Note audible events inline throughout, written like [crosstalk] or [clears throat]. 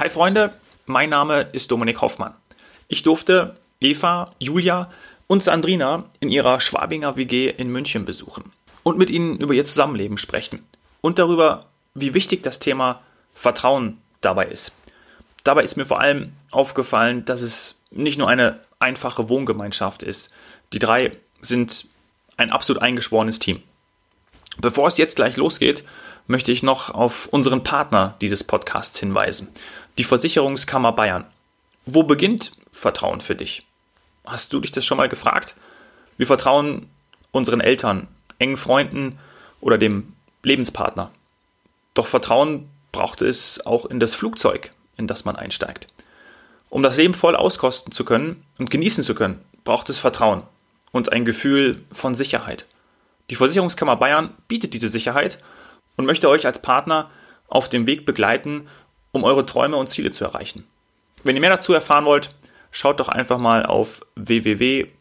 Hi Freunde, mein Name ist Dominik Hoffmann. Ich durfte Eva, Julia und Sandrina in ihrer Schwabinger WG in München besuchen und mit ihnen über ihr Zusammenleben sprechen und darüber, wie wichtig das Thema Vertrauen dabei ist. Dabei ist mir vor allem aufgefallen, dass es nicht nur eine einfache Wohngemeinschaft ist. Die drei sind ein absolut eingeschworenes Team. Bevor es jetzt gleich losgeht, möchte ich noch auf unseren Partner dieses Podcasts hinweisen, die Versicherungskammer Bayern. Wo beginnt Vertrauen für dich? Hast du dich das schon mal gefragt? Wir vertrauen unseren Eltern, engen Freunden oder dem Lebenspartner. Doch Vertrauen braucht es auch in das Flugzeug, in das man einsteigt. Um das Leben voll auskosten zu können und genießen zu können, braucht es Vertrauen und ein Gefühl von Sicherheit. Die Versicherungskammer Bayern bietet diese Sicherheit und möchte euch als Partner auf dem Weg begleiten, um eure Träume und Ziele zu erreichen. Wenn ihr mehr dazu erfahren wollt, schaut doch einfach mal auf www.vkb.de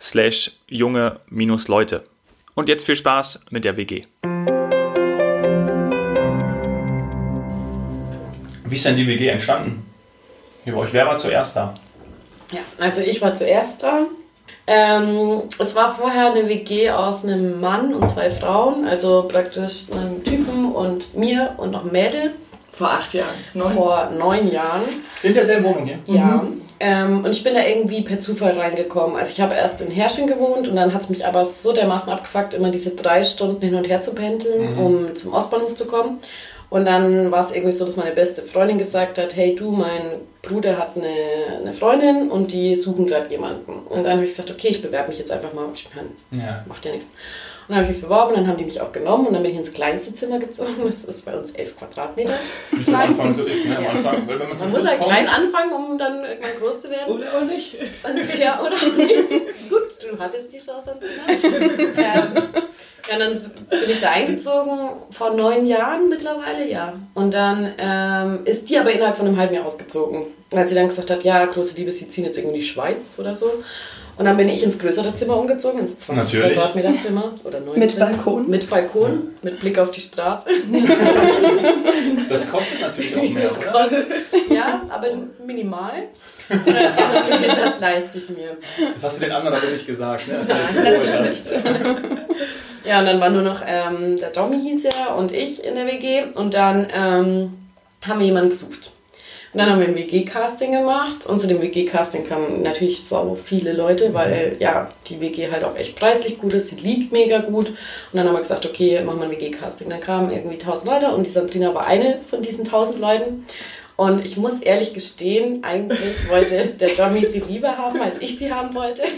slash junge-leute. Und jetzt viel Spaß mit der WG. Wie ist denn die WG entstanden? Hier bei euch, wer war zuerst da? Ja, also ich war zuerst da. Ähm, es war vorher eine WG aus einem Mann und zwei Frauen, also praktisch einem Typen und mir und noch Mädel. Vor acht Jahren. Neun. Vor neun Jahren. In derselben Wohnung hier? Ja. Mhm. Ähm, und ich bin da irgendwie per Zufall reingekommen. Also ich habe erst in Herrsching gewohnt und dann hat es mich aber so dermaßen abgefuckt, immer diese drei Stunden hin und her zu pendeln, mhm. um zum Ostbahnhof zu kommen. Und dann war es irgendwie so, dass meine beste Freundin gesagt hat, hey du, mein Bruder hat eine, eine Freundin und die suchen gerade jemanden. Und dann habe ich gesagt, okay, ich bewerbe mich jetzt einfach mal. Ich meine, ja. macht ja nichts. Und dann habe ich mich beworben, dann haben die mich auch genommen und dann bin ich ins kleinste Zimmer gezogen. Das ist bei uns elf Quadratmeter. Wie es am Anfang so ist, ne? Am Anfang, wenn man, man muss halt klein anfangen, um dann irgendwann groß zu werden. Oder auch nicht. Und, ja, oder auch nicht. Gut, du hattest die Chance, [laughs] ähm, ja, dann bin ich da eingezogen vor neun Jahren mittlerweile, ja. Und dann ähm, ist die aber innerhalb von einem halben Jahr ausgezogen. Und als sie dann gesagt hat, ja, große Liebe, sie ziehen jetzt irgendwie in die Schweiz oder so. Und dann bin ich ins größere Zimmer umgezogen, ins 20 Natürlich. Quadratmeter Zimmer oder 19. Mit Balkon? Mit Balkon, mit Blick auf die Straße. [laughs] Das kostet natürlich auch mehr, das kostet, Ja, aber minimal. das leiste ich mir. Das hast du den anderen aber nicht gesagt, ne? Nein, natürlich nicht. Ja, und dann war nur noch ähm, der Tommy hieß er und ich in der WG. Und dann ähm, haben wir jemanden gesucht. Und dann haben wir ein WG-Casting gemacht und zu dem WG-Casting kamen natürlich so viele Leute, weil ja die WG halt auch echt preislich gut ist, sie liegt mega gut. Und dann haben wir gesagt, okay, machen wir ein WG-Casting. Dann kamen irgendwie 1000 Leute und die Sandrina war eine von diesen 1000 Leuten. Und ich muss ehrlich gestehen, eigentlich wollte der Tommy sie lieber haben, als ich sie haben wollte. [laughs]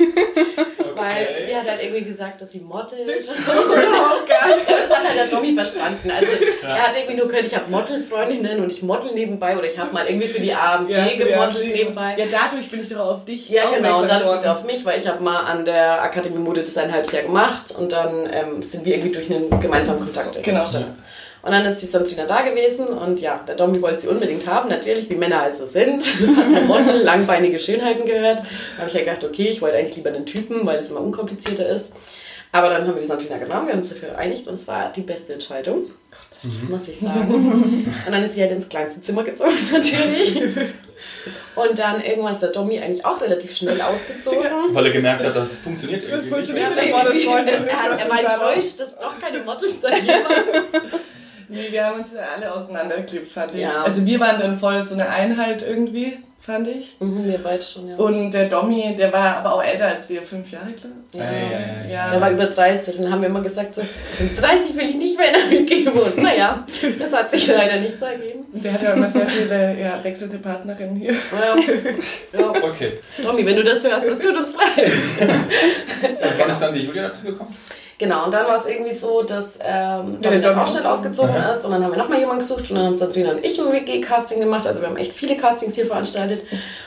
Okay. Weil sie hat halt irgendwie gesagt, dass sie modelt. Das, [laughs] das hat halt der Tommy verstanden. Also ja. er hat irgendwie nur gehört, ich habe Modelfreundinnen und ich model nebenbei oder ich habe mal irgendwie für die AMG ja, gemodelt nebenbei. Ja, dadurch bin ich doch auf dich Ja, genau. Und dadurch bist du auf mich, weil ich habe mal an der Akademie Mode das ein halbes Jahr gemacht und dann ähm, sind wir irgendwie durch einen gemeinsamen Kontakt genau. Und dann ist die Sandrina da gewesen und ja, der Domi wollte sie unbedingt haben, natürlich, wie Männer also sind. Hat der Model langbeinige Schönheiten gehört. Da habe ich ja gedacht, okay, ich wollte eigentlich lieber einen Typen, weil das immer unkomplizierter ist. Aber dann haben wir die Sandrina genommen, wir haben uns dafür geeinigt und es war die beste Entscheidung. Mhm. Muss ich sagen. Und dann ist sie halt ins kleinste Zimmer gezogen, [laughs] natürlich. Und dann irgendwann ist der Domi eigentlich auch relativ schnell ausgezogen. Weil er gemerkt hat, dass es funktioniert irgendwie. Das funktioniert nicht. Er, hat, [laughs] er war enttäuscht, dass doch keine Models da [laughs] hier waren. Nee, wir haben uns alle auseinandergeklebt, fand ich. Ja. Also wir waren dann voll so eine Einheit irgendwie, fand ich. Mhm, wir beide schon, ja. Und der Domi, der war aber auch älter als wir, fünf Jahre, glaube ich. Ja. Ja, ja. Der war über 30 und dann haben wir immer gesagt, so, also mit 30 will ich nicht mehr in der WG wohnen. Naja, das hat sich leider nicht so ergeben. Der hat ja immer sehr viele ja, wechselte Partnerinnen hier. Ja. ja. Okay. Domi, wenn du das hörst, das tut uns leid. Und wann ist dann die Julia dazu gekommen? Genau, und dann war es irgendwie so, dass ähm, ja, auch schnell ausgezogen mhm. ist und dann haben wir nochmal jemanden gesucht und dann haben Sandrina und ich ein WG-Casting gemacht. Also wir haben echt viele Castings hier veranstaltet.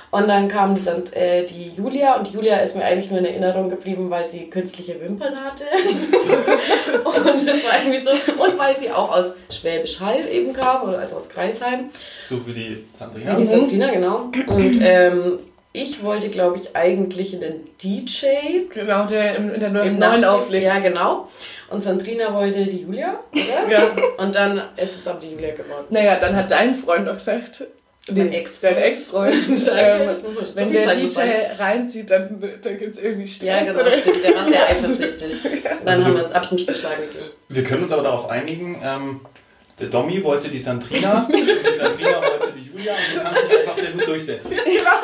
Und dann kam die, äh, die Julia und Julia ist mir eigentlich nur in Erinnerung geblieben, weil sie künstliche Wimpern hatte. [laughs] und das war irgendwie so. Und weil sie auch aus Schwäbisch Hall eben kam, also aus Kreisheim. So wie die Sandrina. Wie die Sandrina, genau. Und ähm, ich wollte, glaube ich, eigentlich einen DJ. Genau, der in, in der neuen, neuen auflegt. Ja, genau. Und Sandrina wollte die Julia, oder? ja. Und dann ist es aber die Julia geworden. Naja, dann hat dein Freund noch gesagt, mein Ex dein Ex-Freund. [laughs] ähm, wenn der DJ sein. reinzieht, dann, dann gibt es irgendwie Stress. Ja, genau, stimmt. Der war sehr [laughs] eifersüchtig. Dann also haben wir uns, hab ich mich geschlagen gegeben. Wir können uns aber darauf einigen, ähm, der Domi wollte die Sandrina, [laughs] die Sandrina wollte die Julia und du kannst es einfach sehr gut durchsetzen. Ja.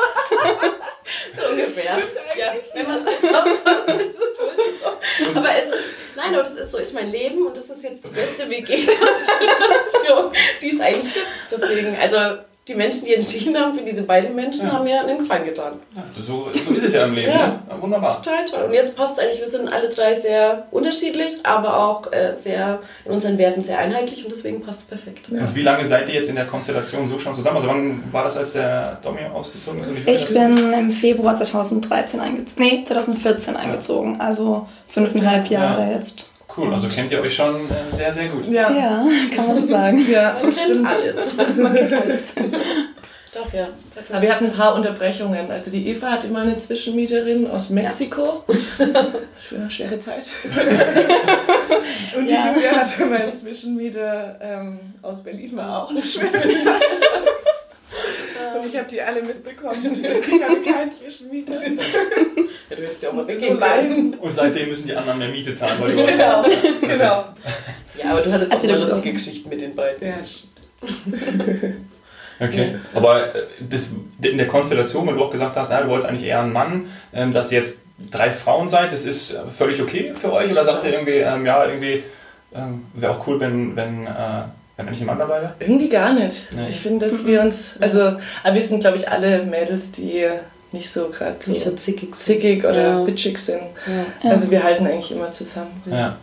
[laughs] so ungefähr. Ja, wenn man das zusammenfasst, ist es wohl so. Aber es ist, nein, das ist so, ist mein Leben und das ist jetzt die beste WG-Situation, die es eigentlich gibt. Deswegen, also die Menschen, die entschieden haben für diese beiden Menschen, ja. haben mir einen Gefallen getan. Ja, so, so, ist es ja im Leben. Ja. Ne? Wunderbar. Total toll. Und jetzt passt es eigentlich, wir sind alle drei sehr unterschiedlich, aber auch äh, sehr in unseren Werten sehr einheitlich und deswegen passt es perfekt. Und wie lange seid ihr jetzt in der Konstellation so schon zusammen? Also wann war das, als der Domi ausgezogen ist? ich bin im Februar 2013 eingezogen. Nee, 2014 eingezogen. Also fünfeinhalb Jahre jetzt. Cool, also kennt ihr euch schon äh, sehr, sehr gut. Ja, ja kann man so sagen. ja, man kennt alles. Man kennt alles. Doch, ja. Aber wir hatten ein paar Unterbrechungen. Also die Eva hatte immer eine Zwischenmieterin aus Mexiko. [laughs] Ja. Schwere Zeit. [laughs] Und die ja. Julia hatte meine Zwischenmieter ähm, aus Berlin, war auch eine schwere [laughs] Zeit. Und ich habe die alle mitbekommen. Ich hatte keinen Zwischenmieter. [laughs] Ja, du hättest ja auch mal weggehen können. Und seitdem müssen die anderen mehr Miete zahlen, weil du [laughs] Genau, genau. [laughs] Ja, aber du hattest auch immer lustige Geschichten mit den beiden. Ja. Okay, aber äh, das, in der Konstellation, weil du auch gesagt hast, ja, du wolltest eigentlich eher einen Mann, ähm, dass ihr jetzt drei Frauen seid, das ist völlig okay für euch? Oder sagt ihr irgendwie, ähm, ja, irgendwie ähm, wäre auch cool, wenn, wenn, äh, wenn eigentlich ein Mann dabei wäre? Irgendwie gar nicht. Nee. Ich finde, dass wir uns, also, aber wir sind, glaube ich, alle Mädels, die nicht so gerade so, so zickig, zickig oder ja. bitchig sind. Ja. Also wir halten eigentlich immer zusammen. Ja.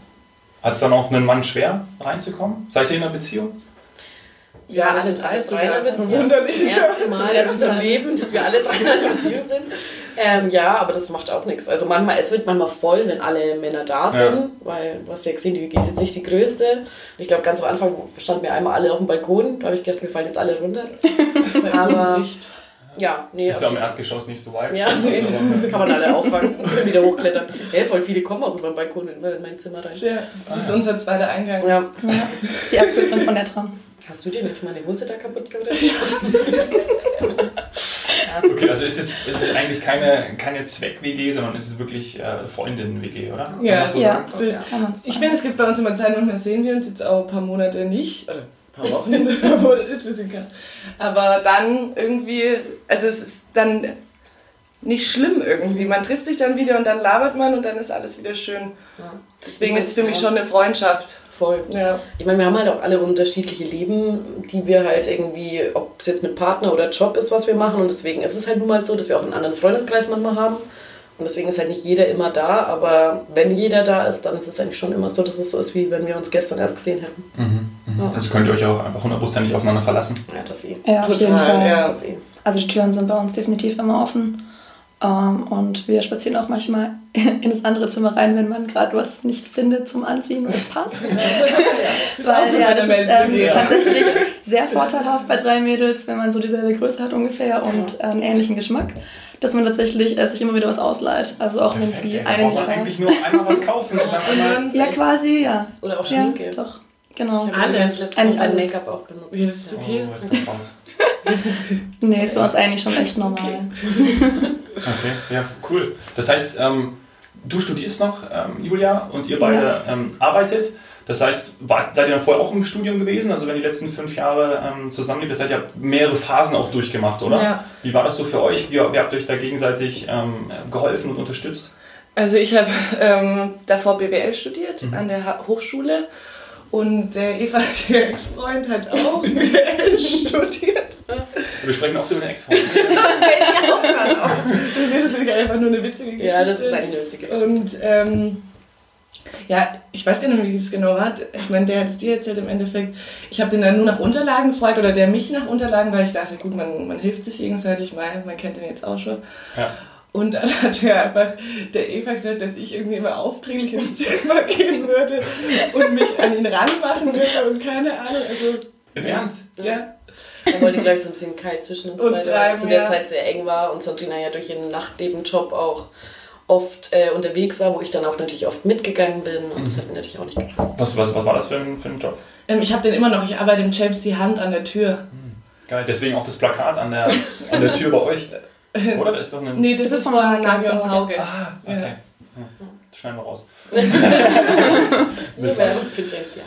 Hat es dann auch einen Mann schwer reinzukommen? Seid ihr in einer Beziehung? Ja, ja alle drei drei in einer Beziehung. Das erste Mal in unserem Leben, dass wir alle drei in einer Beziehung sind. Ähm, ja, aber das macht auch nichts. Also manchmal, es wird manchmal voll, wenn alle Männer da sind, ja. weil du hast ja gesehen, die WG ist jetzt nicht die größte. Und ich glaube, ganz am Anfang standen wir einmal alle auf dem Balkon. Da habe ich gedacht, wir fallen jetzt alle runter. [laughs] aber ja, nee. Ist ja am Erdgeschoss nicht so weit. Ja, [laughs] nee. [laughs] kann man alle auffangen und wieder hochklettern. Ja, voll viele kommen auch über den Balkon in mein Zimmer rein. Ja, das ist unser zweiter Eingang. Ja. ja. Das ist die Abkürzung von der Tram. Hast du dir nicht meine Hose da kaputt gemacht? [laughs] okay, also ist es, ist es eigentlich keine, keine Zweck-WG, sondern ist es wirklich äh, Freundinnen-WG, oder? Ja, so ja. Das, kann man Ich finde, es gibt bei uns immer Zeit, manchmal sehen wir uns jetzt auch ein paar Monate nicht. Oder paar Wochen, [laughs] obwohl das ist ein bisschen krass. Aber dann irgendwie, also es ist dann nicht schlimm irgendwie. Man trifft sich dann wieder und dann labert man und dann ist alles wieder schön. Ja. Deswegen ist es für mich schon eine Freundschaft. Voll. Ja. Ich meine, wir haben halt auch alle unterschiedliche Leben, die wir halt irgendwie, ob es jetzt mit Partner oder Job ist, was wir machen. Und deswegen ist es halt nun mal so, dass wir auch einen anderen Freundeskreis manchmal haben. Und deswegen ist halt nicht jeder immer da, aber wenn jeder da ist, dann ist es eigentlich schon immer so, dass es so ist, wie wenn wir uns gestern erst gesehen hätten. Mhm, mhm. Ja. Also könnt ihr euch auch einfach hundertprozentig aufeinander verlassen? Ja, das eh. Ja, Total, auf jeden Fall. Ja. Also die Türen sind bei uns definitiv immer offen. Um, ähm, und wir spazieren auch manchmal [laughs] in das andere Zimmer rein, wenn man gerade was nicht findet zum Anziehen es passt. [laughs] Weil ja, das ist ähm, tatsächlich sehr vorteilhaft bei drei Mädels, wenn man so dieselbe Größe hat ungefähr und ähm, ähnlichen Geschmack dass man tatsächlich äh, sich immer wieder was ausleiht. Also auch wenn die eine nicht da ist. eigentlich nur einmal was kaufen und dann einmal... [laughs] Ja, quasi, ja. Oder auch Schminke. Ja, doch, genau. Alles. Eigentlich alles. Make-up auch benutzt. Ja, das ist okay. Oh, nee, ist bei uns eigentlich schon echt normal. okay, ja, cool. Das heißt, ähm, du studierst noch, ähm, Julia, und ihr beide ja. ähm, arbeitet. Das heißt, war, seid ihr dann vorher auch im Studium gewesen? Also wenn die letzten fünf Jahre ähm, zusammenlebt, seid ihr mehrere Phasen auch durchgemacht, oder? Ja. Wie war das so für euch? Wie, wie habt ihr euch da gegenseitig ähm, geholfen und unterstützt? Also ich habe ähm, davor BWL studiert mhm. an der Hochschule und der Eva, [laughs] ihr Ex-Freund, hat auch BWL studiert. Wir sprechen oft über den Ex-Freund. [laughs] das finde ich einfach nur eine witzige Geschichte. Ja, das ist eine witzige Geschichte. Und ähm, ja, ich weiß gar nicht mehr, wie es genau war. Ich meine, der hat es dir erzählt im Endeffekt. Ich habe den dann nur nach Unterlagen gefragt oder der mich nach Unterlagen, weil ich dachte, gut, man, man hilft sich gegenseitig mal, man kennt den jetzt auch schon. Ja. Und dann hat er einfach der Eva gesagt, dass ich irgendwie immer aufdringlich ins Zimmer [laughs] gehen würde und mich an ihn ranmachen würde und keine Ahnung. Also Im Ernst? Ja. Er wollte, glaube ich, so ein bisschen kalt zwischen uns, Uns beide, weil es zu der ja. Zeit sehr eng war und Sandrina ja durch ihren Nachtnebenjob auch oft äh, unterwegs war, wo ich dann auch natürlich oft mitgegangen bin und das hat mir natürlich auch nicht gepasst. Was, was, was war das für ein, für ein Job? Ähm, ich habe den immer noch, ich arbeite im James die Hand an der Tür. Geil, deswegen auch das Plakat an der, an der Tür bei euch. [laughs] Oder? Das ist doch ein. Nee, das, Das ist von und Sauge. Sauge. Ah, okay. Ja. Das schneiden wir raus. [laughs] Nur für James ja.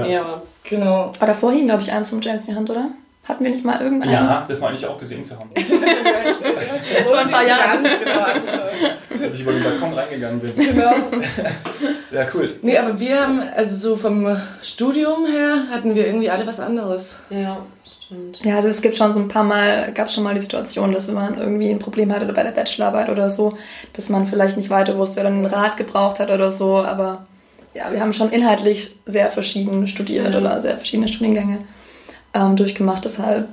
Ja. Ja, aber Aber Genau. davor hing, glaube ich, eins zum James die Hand, oder? Hatten wir nicht mal irgendeins? Ja, das meine ich auch gesehen zu haben. [laughs] [laughs] Vor ein paar Jahren. Genau. Als ich über den Balkon reingegangen bin. genau. Ja, cool. Nee, aber wir haben, also so vom Studium her, hatten wir irgendwie alle was anderes. ja, stimmt. Ja, also es gibt schon so ein paar Mal, gab es schon mal die Situation, dass wenn man irgendwie ein Problem hatte bei der Bachelorarbeit oder so, dass man vielleicht nicht weiter wusste oder einen Rat gebraucht hat oder so, aber ja, wir haben schon inhaltlich sehr verschieden studiert Ja. oder sehr verschiedene Studiengänge ähm, durchgemacht, deshalb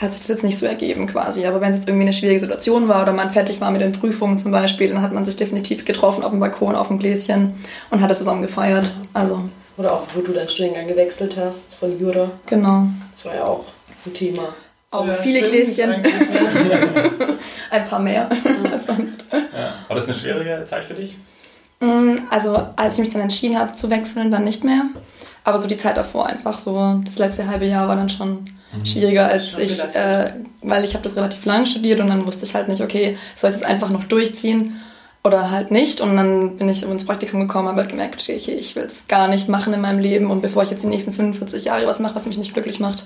hat sich das jetzt nicht so ergeben quasi. Aber wenn es jetzt irgendwie eine schwierige Situation war oder man fertig war mit den Prüfungen zum Beispiel, dann hat man sich definitiv getroffen auf dem Balkon, auf dem Gläschen und hat es zusammen gefeiert. Also, Oder auch, wo du deinen Studiengang gewechselt hast von Jura. genau. Das war ja auch ein Thema. Auch Ja, viele stimmt Gläschen, [laughs] ein paar mehr als [laughs] sonst. Ja. War das eine schwierige Zeit für dich? Mm, Also als ich mich dann entschieden habe zu wechseln, dann nicht mehr. Aber so die Zeit davor einfach so, das letzte halbe Jahr war dann schon schwieriger als ich, äh, weil ich habe das relativ lang studiert und dann wusste ich halt nicht, okay, soll ich das einfach noch durchziehen oder halt nicht. Und dann bin ich ins Praktikum gekommen, habe halt gemerkt, okay, ich will es gar nicht machen in meinem Leben und bevor ich jetzt die nächsten 45 Jahre was mache, was mich nicht glücklich macht,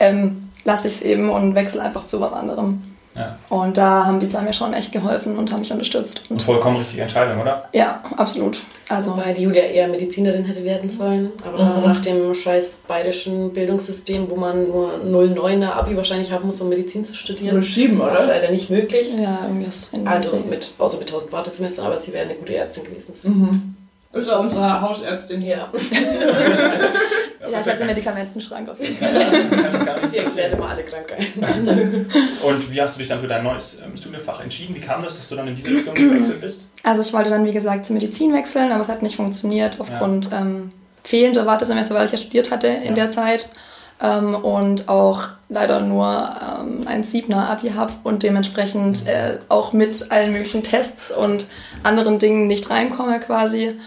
ähm, lasse ich es eben und wechsle einfach zu was anderem. Ja. Und da haben die zwei mir schon echt geholfen und haben mich unterstützt. Und Und vollkommen richtige Entscheidung, oder? ja, absolut. Also Wobei die Julia eher Medizinerin hätte werden sollen. Aber Mhm. nach dem scheiß bayerischen Bildungssystem, wo man nur 09er Abi wahrscheinlich haben muss, um Medizin zu studieren, schieben, war es oder? leider nicht möglich. Ja, irgendwie ist in Also mit, außer mit 1000 Wartesemestern, aber sie wäre eine gute Ärztin gewesen. Mhm. Ist ja unsere Hausärztin hier. Ja, [laughs] [laughs] Ja, ich hatte einen Medikamentenschrank auf jeden [laughs] Fall. Kann gar nicht sie erklärt passieren. immer alle Krankheiten. Und wie hast du dich dann für dein neues ähm, Studienfach entschieden? Wie kam das, dass du dann in diese Richtung gewechselt bist? Also ich wollte dann, wie gesagt, zur Medizin wechseln, aber es hat nicht funktioniert aufgrund ähm, fehlender Wartesemester, weil ich ja studiert hatte in Ja. der Zeit. Ähm, und auch leider nur ähm, ein Siebner Abi habe und dementsprechend äh, auch mit allen möglichen Tests und anderen Dingen nicht reinkomme quasi.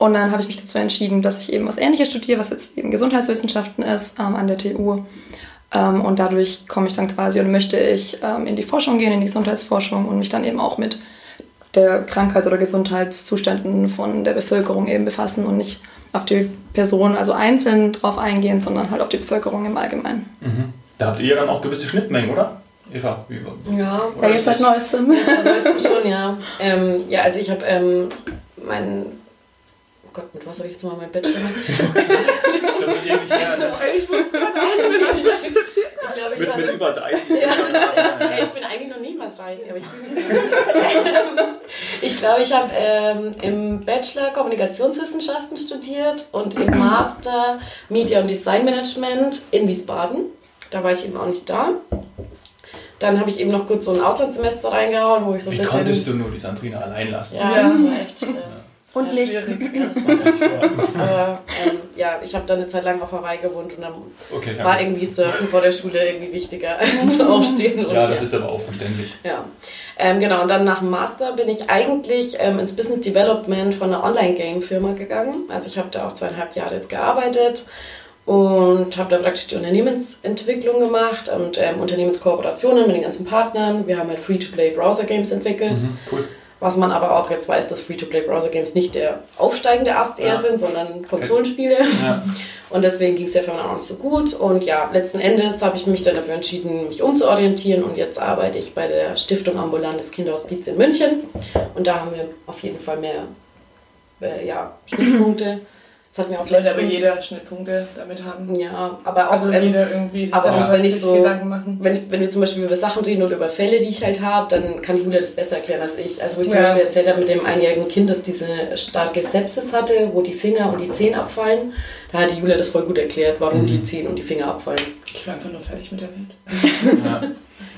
Und dann habe ich mich dazu entschieden, dass ich eben was Ähnliches studiere, was jetzt eben Gesundheitswissenschaften ist ähm, an der TU. Ähm, und dadurch komme ich dann quasi und möchte ich ähm, in die Forschung gehen, in die Gesundheitsforschung und mich dann eben auch mit der Krankheit oder Gesundheitszuständen von der Bevölkerung eben befassen und nicht auf die Person also einzeln drauf eingehen, sondern halt auf die Bevölkerung im Allgemeinen. Mhm. Da habt ihr dann auch gewisse Schnittmengen, oder? Eva, wie Ja, Ja, jetzt seit neuestem. das weißt du schon, ja. Ähm, ja, also ich habe ähm, meinen. Oh Gott, mit was habe ich jetzt mal meinen Bachelor gemacht? Schon so ewig her, ne? Ich muss gerade auch, was du studiert Ich glaube, ich Mit, mit habe. über 30. [laughs] Ja, ey, ich bin eigentlich noch nie mal 30, aber ich fühle mich so. Ich glaube, ich habe ähm, im Bachelor Kommunikationswissenschaften studiert und im Master Media und Design Management in Wiesbaden. Da war ich eben auch nicht da. Dann habe ich eben noch kurz so ein Auslandssemester reingehauen, wo ich so ein Wie bisschen. konntest du nur die Sandrina allein lassen? Ja, Ja. das war echt schwer. Und Ja, Licht. schwierig. Ja, das war. [laughs] Aber ähm, ja, ich habe dann eine Zeit lang auf Hawaii gewohnt und dann Okay, ja. war irgendwie Surfen vor der Schule irgendwie wichtiger [laughs] als Aufstehen. Und ja, das ist aber auch verständlich. Ja, ähm, genau. Und dann nach dem Master bin ich eigentlich ähm, ins Business Development von einer Online-Game-Firma gegangen. Also ich habe da auch zweieinhalb Jahre jetzt gearbeitet und habe da praktisch die Unternehmensentwicklung gemacht und ähm, Unternehmenskooperationen mit den ganzen Partnern. Wir haben halt Free-to-Play-Browser-Games entwickelt. Mhm, cool. Was man aber auch jetzt weiß, dass Free-to-Play-Browser-Games nicht der aufsteigende Ast eher Ja. sind, sondern Konsolenspiele. Ja. Und deswegen ging es der Firma auch nicht so gut. Und ja, letzten Endes habe ich mich dann dafür entschieden, mich umzuorientieren. Und jetzt arbeite ich bei der Stiftung Ambulantes Kinderhospiz in München. Und da haben wir auf jeden Fall mehr äh, ja, Schnittpunkte. Das hat mir auch Sollte aber jeder Schnittpunkte damit haben. Ja, aber auch Also ähm, jeder irgendwie aber auch wenn ich so- Gedanken machen. wenn, ich, wenn wir zum Beispiel über Sachen reden oder über Fälle, die ich halt habe, dann kann Julia das besser erklären als ich. Also wo ich zum Ja. Beispiel erzählt habe mit dem einjährigen Kind, das diese starke Sepsis hatte, wo die Finger und die Zehen abfallen, da hat die Julia das voll gut erklärt, warum Mhm. die Zehen und die Finger abfallen. Ich war einfach nur fertig mit der Welt. Ja. [laughs]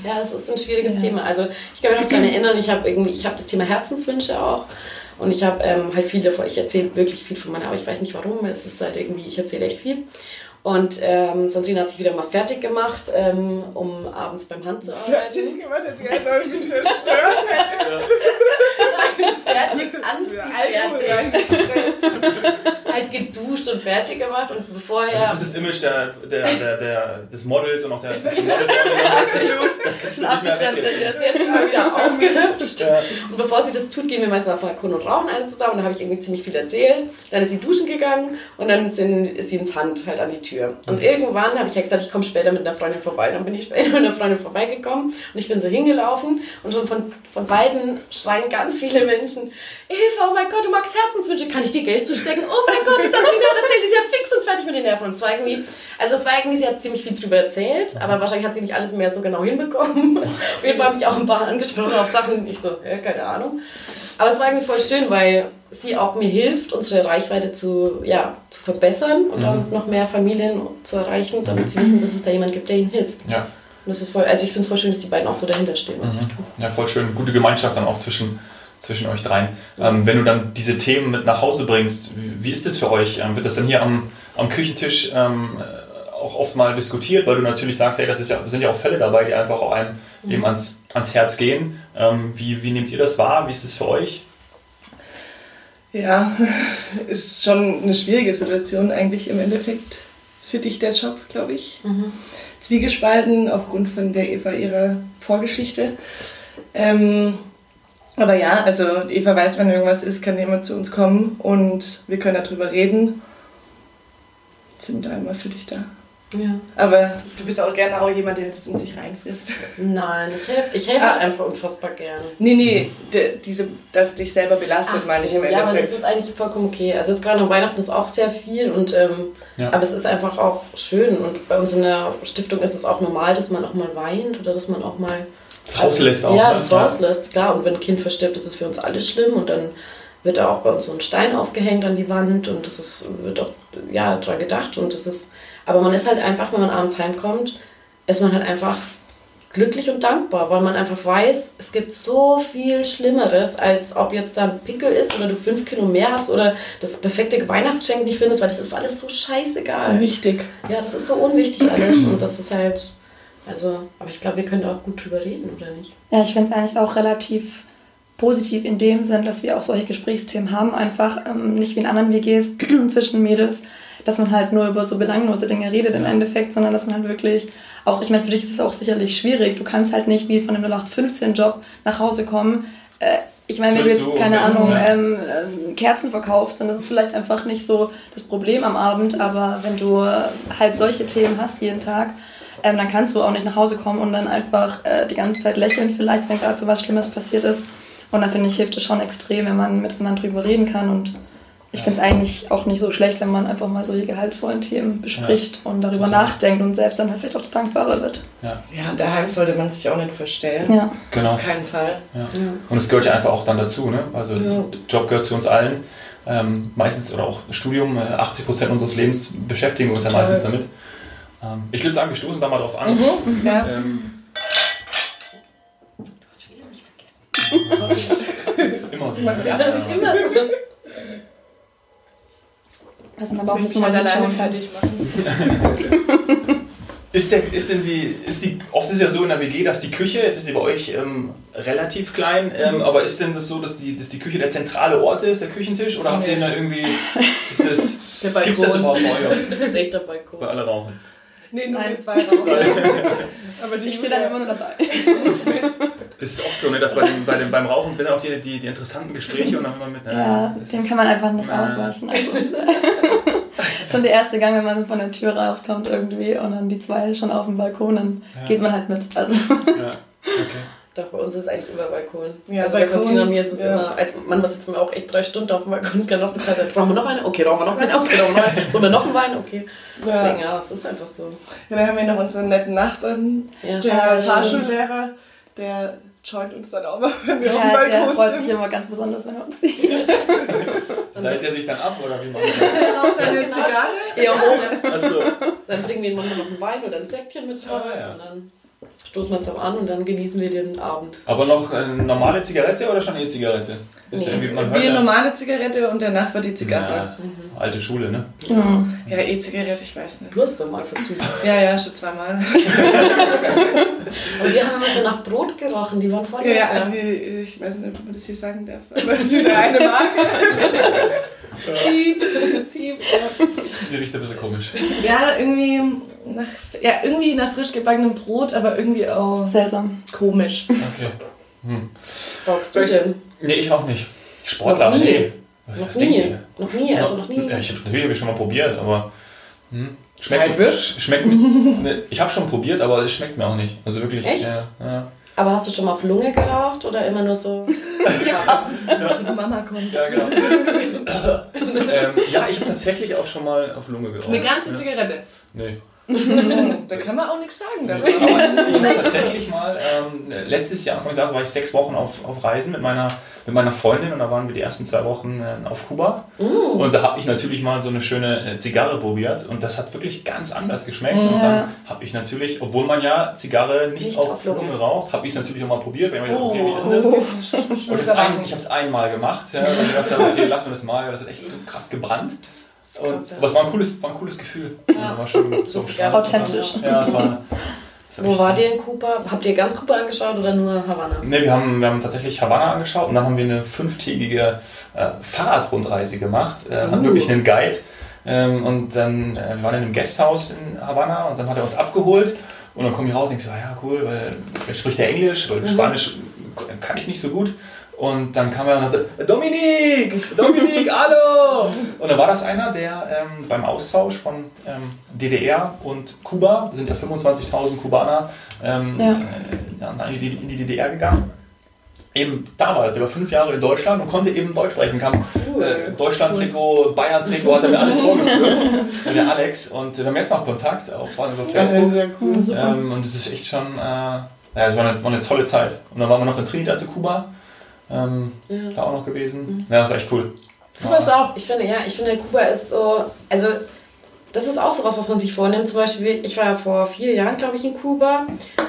Ja, das ist ein schwieriges Ja. Thema. Also ich kann mich noch daran erinnern, ich habe irgendwie, ich habe das Thema Herzenswünsche auch. Und ich habe ähm, halt viel davon, ich erzähle wirklich viel von meiner, aber ich weiß nicht warum, es ist halt irgendwie, ich erzähle echt viel. Und ähm, Sandrine hat sich wieder mal fertig gemacht, ähm, um abends beim Hand zu arbeiten. Fertig gemacht, sie als ob ich mich zerstört hätte. Fertig, Alkohol anziehfertig. halt geduscht und fertig gemacht und bevor er... Das ist das Image der, der, der, der, des Models und auch der... Das, das du nicht mehr weg jetzt. Jetzt, immer wieder aufgehübscht. Ja. Und bevor sie das tut, gehen wir meistens auf den Balkon und rauchen alle zusammen. Da habe ich irgendwie ziemlich viel erzählt. Dann ist sie duschen gegangen und dann sind, ist sie ins Hand halt an die Tür. Und Mhm. irgendwann habe ich ja gesagt, ich komme später mit einer Freundin vorbei. Dann bin ich später mit einer Freundin vorbeigekommen und ich bin so hingelaufen und schon von, von beiden schreien ganz viele Menschen, Eva, oh mein Gott, du magst Herzenswünsche, kann ich dir Geld zustecken? Oh mein Gott, die Sabrina hat erzählt, die ist ja fix und fertig mit den Nerven. Und es war irgendwie, also es war irgendwie, sie hat ziemlich viel drüber erzählt, aber wahrscheinlich hat sie nicht alles mehr so genau hinbekommen. Auf jeden Fall habe ich auch ein paar angesprochen auf Sachen, ich so, ja, keine Ahnung. Aber es war irgendwie voll schön, weil sie auch mir hilft, unsere Reichweite zu, ja, zu verbessern und damit noch mehr Familien zu erreichen, damit sie wissen, dass es da jemand gibt, der ihnen hilft. Ja. Und das ist voll, also ich finde es voll schön, dass die beiden auch so dahinter stehen, was ich tue. ja, voll schön. Gute Gemeinschaft dann auch zwischen, zwischen euch dreien. Ähm, wenn du dann diese Themen mit nach Hause bringst, wie, wie ist das für euch? Ähm, wird das dann hier am, am Küchentisch ähm, äh, auch oft mal diskutiert, weil du natürlich sagst, hey, das, ist ja, das sind ja auch Fälle dabei, die einfach auch einem eben ans, ans Herz gehen. Ähm, wie, wie nehmt ihr das wahr? Wie ist es für euch? Ja, [laughs] ist schon eine schwierige Situation eigentlich im Endeffekt für dich der Job, glaube ich. Zwiegespalten aufgrund von der Eva ihrer Vorgeschichte. Ähm, aber ja, also Eva weiß, wenn irgendwas ist, kann jemand zu uns kommen und wir können darüber reden. Sind da immer für dich da. Ja. Aber du bist auch gerne auch jemand, der das in sich reinfrisst. Nein, ich helfe ich helf Ah. halt einfach unfassbar gerne. Nee, nee, de, diese, dass dich selber belastet, Ach meine ich im ja, aber das ist eigentlich vollkommen okay. Also jetzt gerade an Weihnachten ist auch sehr viel und ähm, Ja. aber es ist einfach auch schön und bei uns in der Stiftung ist es auch normal, dass man auch mal weint oder dass man auch mal Das rauslässt auch. ja, das rauslässt, klar. Und wenn ein Kind verstirbt, ist es für uns alle schlimm und dann wird da auch bei uns so ein Stein aufgehängt an die Wand und das ist, wird auch ja, dran gedacht und das ist, aber man ist halt einfach, wenn man abends heimkommt, ist man halt einfach glücklich und dankbar, weil man einfach weiß, es gibt so viel Schlimmeres, als ob jetzt da ein Pickel ist oder du fünf Kilo mehr hast oder das perfekte Weihnachtsgeschenk nicht findest, weil das ist alles so scheißegal. So wichtig. Ja, das ist so unwichtig alles und das ist halt, also, aber ich glaube, wir können da auch gut drüber reden, oder nicht? Ja, ich finde es eigentlich auch relativ positiv in dem Sinn, dass wir auch solche Gesprächsthemen haben, einfach ähm, nicht wie in anderen WGs [clears throat] zwischen Mädels, dass man halt nur über so belanglose Dinge redet im Endeffekt, sondern dass man halt wirklich auch, ich meine, für dich ist es auch sicherlich schwierig. Du kannst halt nicht wie von einem 0815-Job nach Hause kommen. Äh, ich meine, wenn du jetzt, keine ja. Ahnung, Ja. ähm, ähm, Kerzen verkaufst, dann ist es vielleicht einfach nicht so das Problem am Abend, aber wenn du halt solche Themen hast jeden Tag, ähm, dann kannst du auch nicht nach Hause kommen und dann einfach äh, die ganze Zeit lächeln, vielleicht, wenn gerade so was Schlimmes passiert ist. Und da finde ich, hilft es schon extrem, wenn man mit anderen drüber reden kann. Und ich finde es eigentlich auch nicht so schlecht, wenn man einfach mal solche gehaltsvollen Themen bespricht und darüber Total. nachdenkt und selbst dann halt vielleicht auch dankbarer wird. Ja, daheim sollte man sich auch nicht verstellen. Ja. Genau. Auf keinen Fall. Ja. Und es gehört ja einfach auch dann dazu. Ne? Also Ja. Job gehört zu uns allen. Ähm, meistens oder auch Studium, äh, 80 Prozent unseres Lebens beschäftigen wir uns ja meistens damit. Ähm, ich würde sagen, wir stoßen da mal drauf an. Mhm. Ja. Ähm, ist immer so. Ja, Das ist immer so. Was man aber auch Ich nicht mich mal alleine fertig machen. [laughs] Ist, der, ist denn die, ist die, oft ist ja so in der WG, dass die Küche, jetzt ist sie bei euch ähm, relativ klein, ähm, aber ist denn das so, dass die, dass die Küche der zentrale Ort ist, der Küchentisch? Oder habt ihr da irgendwie, ist das, Der Balkon. gibt's das überhaupt bei euch? Das ist echt der Balkon. Bei alle rauchen. Nee, nur Nein. mit zwei [laughs] die Ich stehe dann immer nur dabei. [laughs] Das ist oft so, ne, dass bei dem, bei dem, beim Rauchen sind auch die, die, die interessanten Gespräche und dann immer mit. Ja, das dem kann man einfach nicht Ah. ausweichen. Also, [laughs] schon der erste Gang, wenn man von der Tür rauskommt irgendwie und dann die zwei schon auf dem Balkon, dann Ja. geht man halt mit. Also, Ja, okay. Doch, bei uns ist es eigentlich immer Balkon. Ja, also bei Balkon, Sabrina und mir ist es ja. immer, als manchmal sitzen wir auch echt drei Stunden auf dem Balkon, es kann noch so sein, brauchen wir noch eine? Okay, rauchen wir noch eine? Okay, rauchen wir noch eine? Wir noch einen Wein? Okay. Deswegen, ja, es ist einfach so. Ja, dann haben wir noch unseren netten Nachbarn, Ja, der. Fahrschullehrer, der joint uns dann auch mal, wenn wir auf dem ja, der Balkon freut sind. sich immer ganz besonders, wenn er uns sieht. Seilt [laughs] der sich dann ab oder wie macht ihr Der raucht eine Zigarre. Eher hoch. das? Achso. Dann bringen wir ihm manchmal noch einen Wein oder ein Säckchen mit raus Ah, ja. und dann stoßen wir zusammen an und dann genießen wir den Abend. Aber noch eine normale Zigarette oder schon E-Zigarette? Ist Nee. Wie eine ja- normale Zigarette und danach wird die Zigarre. Ja, alte Schule, ne? Ja. Ja, E-Zigarette, ich weiß nicht. Du hast doch mal versucht. [laughs] Ja, ja, schon zweimal. Und die haben immer so nach Brot gerochen, die waren voll Ja, ja, also ich weiß nicht, ob man das hier sagen darf, aber diese eine Marke. [laughs] Piep, piep, ja. Die riecht ein bisschen komisch. ja, irgendwie nach, ja, irgendwie nach frisch gebackenem Brot, aber irgendwie auch Seltsam. komisch. Okay. Hm. Rauchst du denn? Nee, ich auch nicht. Sportler, Noch nie? nee. Was, Noch was denkt nie. ihr? Noch nie, also noch nie. Ja, ich hab's natürlich schon mal probiert, aber. Hm, Zeit wird. sch- Schmeckt mir. ne, ich habe schon probiert, aber es schmeckt mir auch nicht. Also wirklich. Echt? Ja, ja. Aber hast du schon mal auf Lunge geraucht oder immer nur so? [laughs] Mama kommt. Ja, genau. [laughs] ähm, ja, ich habe tatsächlich auch schon mal auf Lunge geraucht. Eine ganze ja. Zigarette. Nee. [laughs] Da kann man auch nichts sagen. Dann. Aber ich [laughs] war tatsächlich mal, ähm, letztes Jahr, Anfang des Jahres, war ich sechs Wochen auf, auf Reisen mit meiner, mit meiner Freundin und da waren wir die ersten zwei Wochen äh, auf Kuba. Und da habe ich natürlich mal so eine schöne äh, Zigarre probiert und das hat wirklich ganz anders geschmeckt. Und dann habe ich natürlich, obwohl man ja Zigarre nicht, Nicht auf, Lunge. Raucht, habe ich es natürlich auch mal probiert. Wenn ich Oh. okay, wie ist denn das? Und das ein, ich habe es einmal gemacht. Ja, und ich dachte, okay, lassen wir das mal, das hat echt so krass gebrannt. krass, Und, aber es war ein cooles, war ein cooles Gefühl. Ja. War schon so. Authentisch. Ja, es war. [laughs] Wo war ihr in Kuba? Habt ihr ganz Kuba angeschaut oder nur Havanna? Ne, wir haben, wir haben tatsächlich Havanna angeschaut und dann haben wir eine fünftägige äh, Fahrradrundreise gemacht. Äh, Haben Uh. wirklich einen Guide. Ähm, und dann, äh, wir waren in einem Gasthaus in Havanna und dann hat er uns abgeholt. Und dann komme ich raus und denke so, ah ja cool, weil vielleicht spricht er Englisch, weil Spanisch kann ich nicht so gut. Und dann kam er und sagte, Dominik, Dominik, [laughs] hallo! Und dann war das einer, der ähm, beim Austausch von ähm, DDR und Kuba, sind ja 25.000 Kubaner, ähm, Ja. äh, ja, in, die, in die DDR gegangen. Eben damals, der war fünf Jahre in Deutschland und konnte eben Deutsch sprechen. Kam Cool. äh, Deutschland-Trikot, Bayern-Trikot, hat er mir alles [laughs] vorgeführt. der Alex. Und wir haben jetzt noch Kontakt, auch vor allem über Facebook. sehr cool. Super. Ähm, und es ist echt schon, äh, ja, es war eine, war eine tolle Zeit. Und dann waren wir noch in Trinidad Kuba, ähm, Ja. da auch noch gewesen. Ja, das war echt cool. Du warst auch. Ich finde, ja, ich finde, Kuba ist so, also das ist auch sowas, was man sich vornimmt. Zum Beispiel, ich war ja vor vier Jahren, glaube ich, in Kuba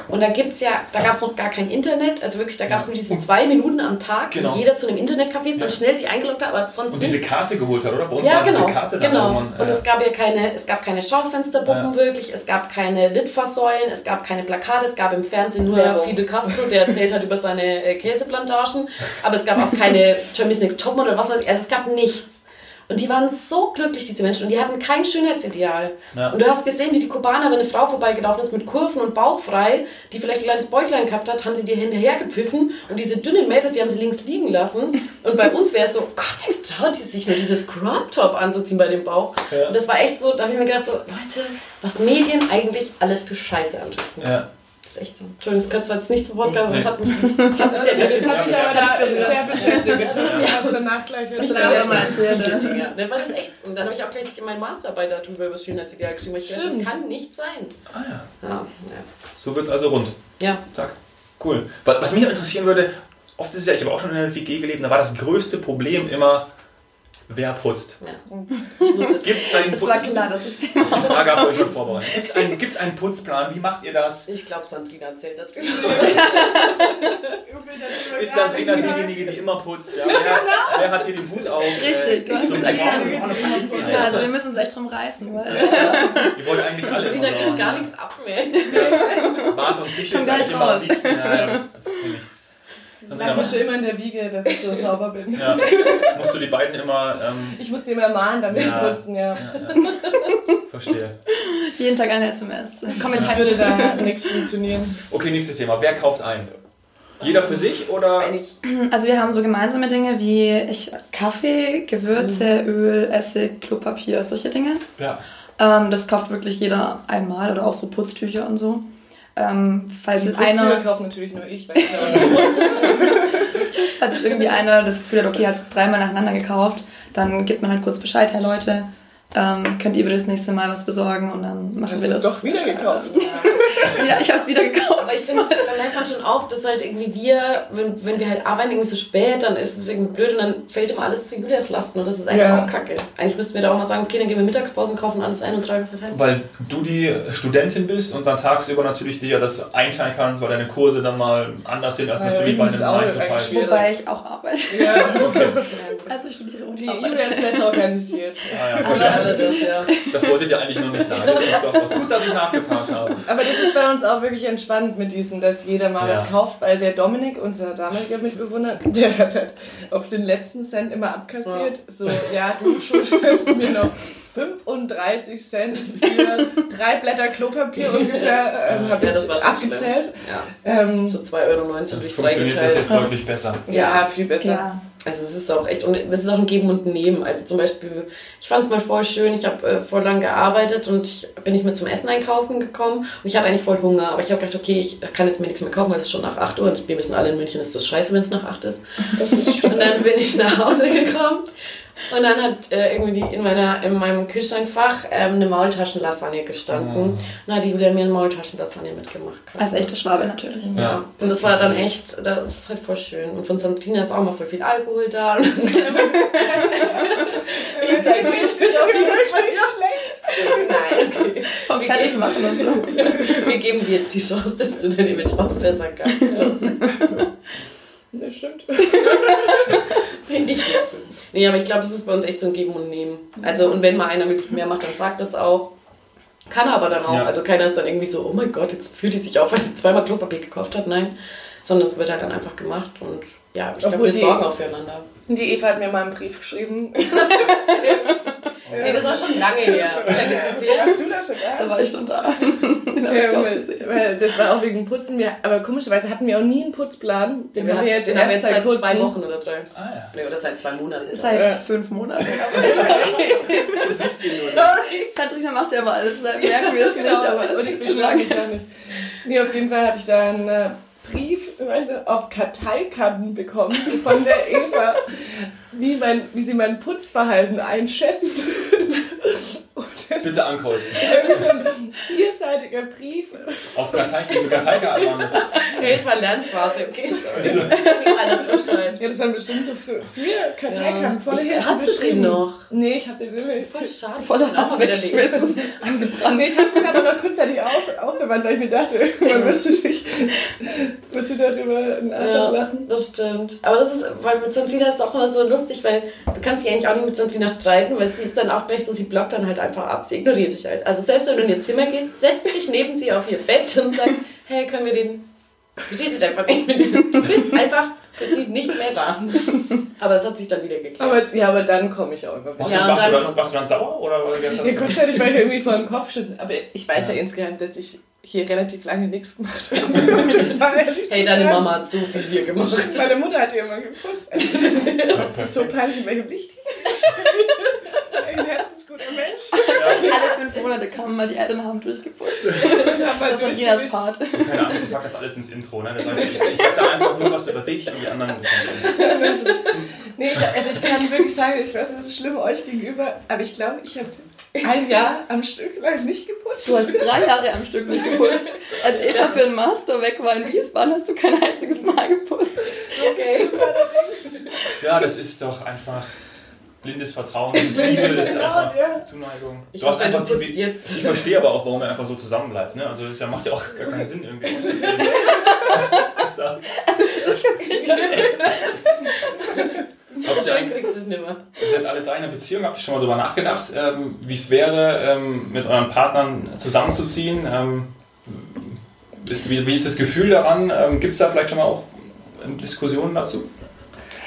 und da gibt's ja, da gab es noch gar kein Internet. Also wirklich, da gab es nur diese zwei Minuten am Tag, Genau. wo jeder zu einem Internetcafé ist, dann Ja. schnell sich eingeloggt hat, aber sonst Und diese. Karte geholt hat, oder? Bei uns Ja, war genau. diese Karte dann genau. irgendwann, Und äh, es gab ja keine, es gab keine Schaufensterpuppen Ja. wirklich, es gab keine Litfaßsäulen, es gab keine Plakate, es gab im Fernsehen nur Werbung. Fidel Castro, der erzählt hat über seine äh, Käseplantagen, aber es gab auch keine [laughs] Germany's Next Topmodel oder was weiß ich, also es gab nichts. Und die waren so glücklich, diese Menschen, und die hatten kein Schönheitsideal. Ja. Und du hast gesehen, wie die Kubaner, wenn eine Frau vorbeigelaufen ist mit Kurven und Bauch frei, die vielleicht ein kleines Bäuchlein gehabt hat, haben sie dir hinterher gepfiffen und diese dünnen Mädels, die haben sie links liegen lassen. Und bei uns wäre es so, Gott, wie traut die sich nur dieses Crop-Top anzuziehen bei dem Bauch. Ja. Und das war echt so, da habe ich mir gedacht, so, Leute, was Medien eigentlich alles für Scheiße anrichten. ja. Das ist echt so. Entschuldigung, das gehört zwar jetzt nicht zum Podcast, aber das hat mich, [laughs] hat mich sehr Das hat mich aber sehr beschäftigt. Das hast du danach gleich Hast du erzählt. das auch mal erzählt? War das echt. Und dann habe ich auch gleich meine Masterarbeit darüber über das Schönheitsideal geschrieben. weil Ich dachte, das kann nicht sein. Ah ja. Ja, ja. So wird es also rund. ja. Zack. Cool. Was, was mich noch interessieren würde, oft ist es ja, ich habe auch schon in einer WG gelebt, da war das größte Problem immer, wer putzt. ja. Ich wusste es. Gibt es einen Das Put- war klar, das ist [laughs] Die Frage habt ihr euch schon vorbereitet. Gibt es einen, gibt's einen Putzplan? Wie macht ihr das? Ich glaube, Sandrina erzählt darüber. [laughs] Ist Sabrina diejenige, die immer putzt? Ja, wer, wer hat hier den Hut auf? Richtig, du Äh, hast es erkannt. Ja, also wir müssen uns echt drum reißen, weil Die wollte eigentlich alle Sandrina kriegt gar nichts ab mehr. Bad und Küche ist eigentlich immer am liebsten. Ja, ja, das, das Sabrina, Sag mir was, schon immer in der Wiege, dass ich so [laughs] sauber bin. ja, musst du die beiden immer. Ähm, Ich muss die immer mahnen, damit Ja. putzen, ja. ja, ja. Verstehe. jeden Tag eine SMS. Komm jetzt Ich würde da nichts funktionieren. Okay, nächstes Thema. Wer kauft ein? Jeder für sich oder? Also wir haben so gemeinsame Dinge wie ich, Kaffee, Gewürze, Öl, Essig, Klopapier, solche Dinge. Ja. Ähm, das kauft wirklich jeder einmal oder auch so Putztücher und so. Ähm, falls, Die einer, kauft natürlich nur ich, weil ich [laughs] falls jetzt irgendwie einer das Gefühl hat, okay, hat es dreimal nacheinander gekauft, dann gibt man halt kurz Bescheid, hey Leute, ähm, könnt ihr bitte das nächste Mal was besorgen und dann machen Hast wir das. doch wieder gekauft. [laughs] [laughs] ja, ich habe es wieder gekauft. Aber ich finde, da merkt man schon auch, dass halt irgendwie wir, wenn, wenn wir halt arbeiten irgendwie so spät, dann ist es irgendwie blöd und dann fällt immer alles zu Julias Lasten und das ist eigentlich Ja. auch kacke. Eigentlich müssten wir da auch mal sagen, okay, dann gehen wir Mittagspausen, kaufen alles ein und tragen es halt heim. Weil du die Studentin bist und dann tagsüber natürlich dir das einteilen kannst, weil deine Kurse dann mal anders sind als Ja, natürlich bei einem ist auch 9 to eigentlich 5. schwierig. Wobei ich auch arbeite. Ja, [laughs] Okay. Also ich studiere und die. Julia ist besser organisiert. Ah, ja, verstanden. alle das, ja. Das wolltet ihr eigentlich noch nicht sagen. Das ist auch gut, dass ich nachgefragt habe. Aber das ist bei uns auch wirklich entspannt mit diesem, dass jeder mal Ja. was kauft, weil der Dominik, unser damaliger Mitbewohner, [laughs] der hat halt auf den letzten Cent immer abkassiert. So, ja, du schuldest mir noch 35 Cent für drei Blätter Klopapier ungefähr, ähm, habe Ja, ich das war schon abgezählt. ja. Ähm, So 2,19 Euro durch Funktioniert das jetzt deutlich besser. ja, viel besser. Also es ist auch echt, und es ist auch ein Geben und Nehmen. Also zum Beispiel, ich fand es mal voll schön, ich habe äh, voll lang gearbeitet und ich bin nicht mehr zum Essen einkaufen gekommen und ich hatte eigentlich voll Hunger, aber ich habe gedacht, okay, ich kann jetzt mir nichts mehr kaufen, weil es ist schon nach 8 Uhr und wir wissen alle in München ist das scheiße, wenn es nach 8 ist. Das ist [laughs] Und dann bin ich nach Hause gekommen und dann hat äh, irgendwie die, in, meiner, in meinem Kühlschrankfach ähm, eine Maultaschenlasagne gestanden. Und dann hat die Julia mir eine Maultaschenlasagne mitgemacht. Als echte Schwabe natürlich. Ja. Ja. Und das war dann echt, das ist halt voll schön. Und von Santina ist auch mal voll viel Alkohol da. [laughs] Und das ist ich ich bin auf jeden Fall Nein, okay. Vom Fertigmachen und so. Wir geben dir jetzt die Chance, dass du dein Image aufbessern kannst. [laughs] Das stimmt. [laughs] Bin ich wissen. Nee, aber ich glaube, das ist bei uns echt so ein Geben und Nehmen. Also, und wenn mal einer wirklich mehr macht, dann sagt das auch. Kann er aber dann auch. Ja. Also keiner ist dann irgendwie so, oh mein Gott, jetzt fühlt die sich auf, weil sie zweimal Klopapier gekauft hat. Nein. Sondern es wird halt dann einfach gemacht und ja, ich glaube, wir sorgen auch füreinander. Die Eva hat mir mal einen Brief geschrieben. [laughs] [laughs] [laughs] Nee, das war schon lange her. Ist? Warst du da schon da? Da war ich schon da. [laughs] Ja, auch weil, das war auch wegen Putzen. Wir, aber komischerweise hatten wir auch nie einen Putzplan. Den Wir haben wir jetzt den haben wir jetzt seit seit zwei Wochen oder drei. Ah ja. Nee, oder seit zwei Monaten. Seit Ja. fünf Monaten. [laughs] [laughs] Du siehst ihn nur. Sorry. Sandrina macht ja mal alles, merken wir es nicht, Genau, aber es und ich liegt bin schon lange. nicht. Nee, auf jeden Fall habe ich da einen äh, Brief weißt du, auf Karteikarten bekommen von der Eva, wie, mein, wie sie mein Putzverhalten einschätzt. Bitte ankreuzen. ist so ein vierseitiger Brief. Auf Kartei, viele Karteikarten? Ja, jetzt war Lernphase, okay? Sorry. Alles so schreiben. Ja, das waren bestimmt so vier, vier Karteikarten Ja. hinten hast du den noch? Nee, ich hab den wirklich. Voll schade. Voller Auch Hass mal wieder weggeschmissen, [laughs] Nee, angebrannt. ich hab ihn aber noch kurzzeitig auf, aufgewandt, weil ich mir dachte, man müsste dich, müsste darüber einen Arsch Ja, ablachen. das stimmt. Aber das ist, weil mit Santrina ist es auch immer so lustig, weil du kannst dich eigentlich auch nicht mit Santrina streiten, weil sie ist dann auch gleich so, sie blockt dann halt einfach ab, sie ignoriert dich halt. Also selbst wenn du in ihr Zimmer gehst, setzt sich neben sie auf ihr Bett und sagt, [laughs] hey, können wir den... Sie redet einfach nicht mit dir. Du bist einfach für sie nicht mehr da. Aber es hat sich dann wieder geklärt. Aber, ja, aber dann komme ich auch immer wieder. Warst, Ja, warst, warst du dann sauer? Oder, oder Ja, kurzzeitig war ich irgendwie vor den Kopf schütteln. Aber ich weiß ja, Ja. insgeheim, dass ich hier relativ lange nichts gemacht habe. Das war ehrlich hey, deine. Mama hat so viel hier gemacht. Meine Mutter hat hier immer geputzt. Das ist so peinlich, in welchem Licht ich [laughs] Ein herzensguter Mensch. Alle fünf Monate kamen mal die Eltern haben durchgeputzt. [laughs] Aber Das war durch- Part. Keine Angst, ich pack das alles ins Intro. Ne? Ich, ich sag da einfach nur was über dich und die anderen. [laughs] Nee, ich, also ich kann wirklich sagen, ich weiß, das ist schlimm euch gegenüber, aber ich glaube, ich habe ein Jahr am Stück lang nicht geputzt. Du hast drei Jahre am Stück nicht geputzt. Als Eva für den Master weg war in Wiesbaden, hast du kein einziges Mal geputzt. Okay. Ja, das ist doch einfach blindes Vertrauen. [laughs] Das ist Liebe, das ist Genau, einfach ja. Zuneigung. Ich. Ich verstehe aber auch, warum er einfach so zusammenbleibt. Ne? Also das macht ja auch gar keinen Sinn irgendwie. auszuziehen. [laughs] So. [laughs] So schön kriegst du es nicht mehr. Ihr seid alle drei in einer Beziehung. Habt ihr schon mal darüber nachgedacht, ähm, wie es wäre, ähm, mit euren Partnern zusammenzuziehen? Ähm, ist, wie, wie ist das Gefühl daran? Ähm, Gibt es da vielleicht schon mal auch ähm, Diskussionen dazu?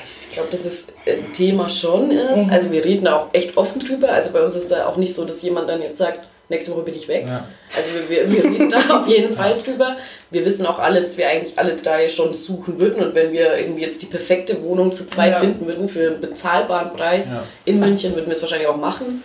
Ich glaube, dass es ein Thema schon ist. Also wir reden da auch echt offen drüber. Also bei uns ist da auch nicht so, dass jemand dann jetzt sagt, nächste Woche bin ich weg. Ja. Also wir, wir, wir reden da [laughs] auf jeden Fall drüber. Wir wissen auch alle, dass wir eigentlich alle drei schon suchen würden. Und wenn wir irgendwie jetzt die perfekte Wohnung zu zweit Ja. finden würden für einen bezahlbaren Preis Ja. in München, würden wir es wahrscheinlich auch machen.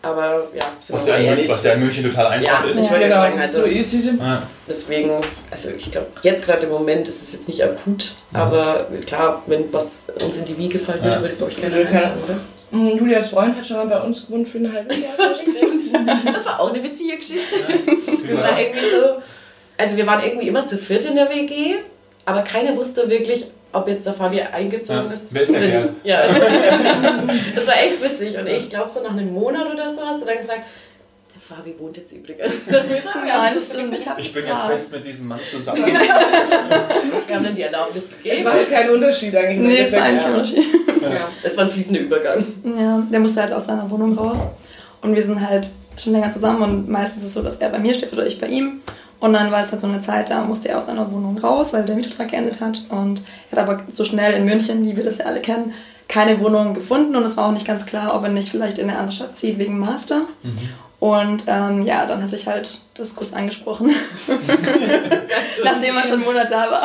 Aber ja, sind Was, wir ja ehrlich. was ja in München total einfach Ja. ist. Ich genau, sagen, das ist also- so easy. Ja. Deswegen, also ich glaube, jetzt gerade im Moment ist es jetzt nicht akut. Aber klar, wenn was uns in die Wiege fallen würde, Ja. würde, glaube ich, keiner sagen, oder? Mm, Julias Freund hat schon mal bei uns gewohnt für ein halbes Jahr. Stimmt. [laughs] Das war auch eine witzige Geschichte. Das war das? irgendwie so, Also wir waren irgendwie immer zu viert in der WG, aber keiner wusste wirklich, ob jetzt der Fabi eingezogen Ja. ist. Wer ist der oder nicht. Ja, es [laughs] war, das war echt witzig. Und ich glaube, so nach einem Monat oder so hast du dann gesagt, Fabi wohnt jetzt übrigens. [laughs] wir Ja, das stimmt. Ich, Ich bin jetzt fest mit diesem Mann zusammen. [laughs] haben dann die Erlaubnis Es gegeben. war halt kein Unterschied eigentlich. Nee, es war eigentlich ja. ein Unterschied. Ja, es war ein fließender Übergang. Ja, der musste halt aus seiner Wohnung raus. Und wir sind halt schon länger zusammen und meistens ist es so, dass er bei mir steht oder ich bei ihm. Und dann war es halt so eine Zeit, da musste er aus seiner Wohnung raus, weil der Mietvertrag geendet hat. Und er hat aber so schnell in München, wie wir das ja alle kennen, keine Wohnung gefunden. Und es war auch nicht ganz klar, ob er nicht vielleicht in eine andere Stadt zieht wegen Master. Und ähm, ja, dann hatte ich halt das kurz angesprochen, [laughs] nachdem er schon einen Monat da war.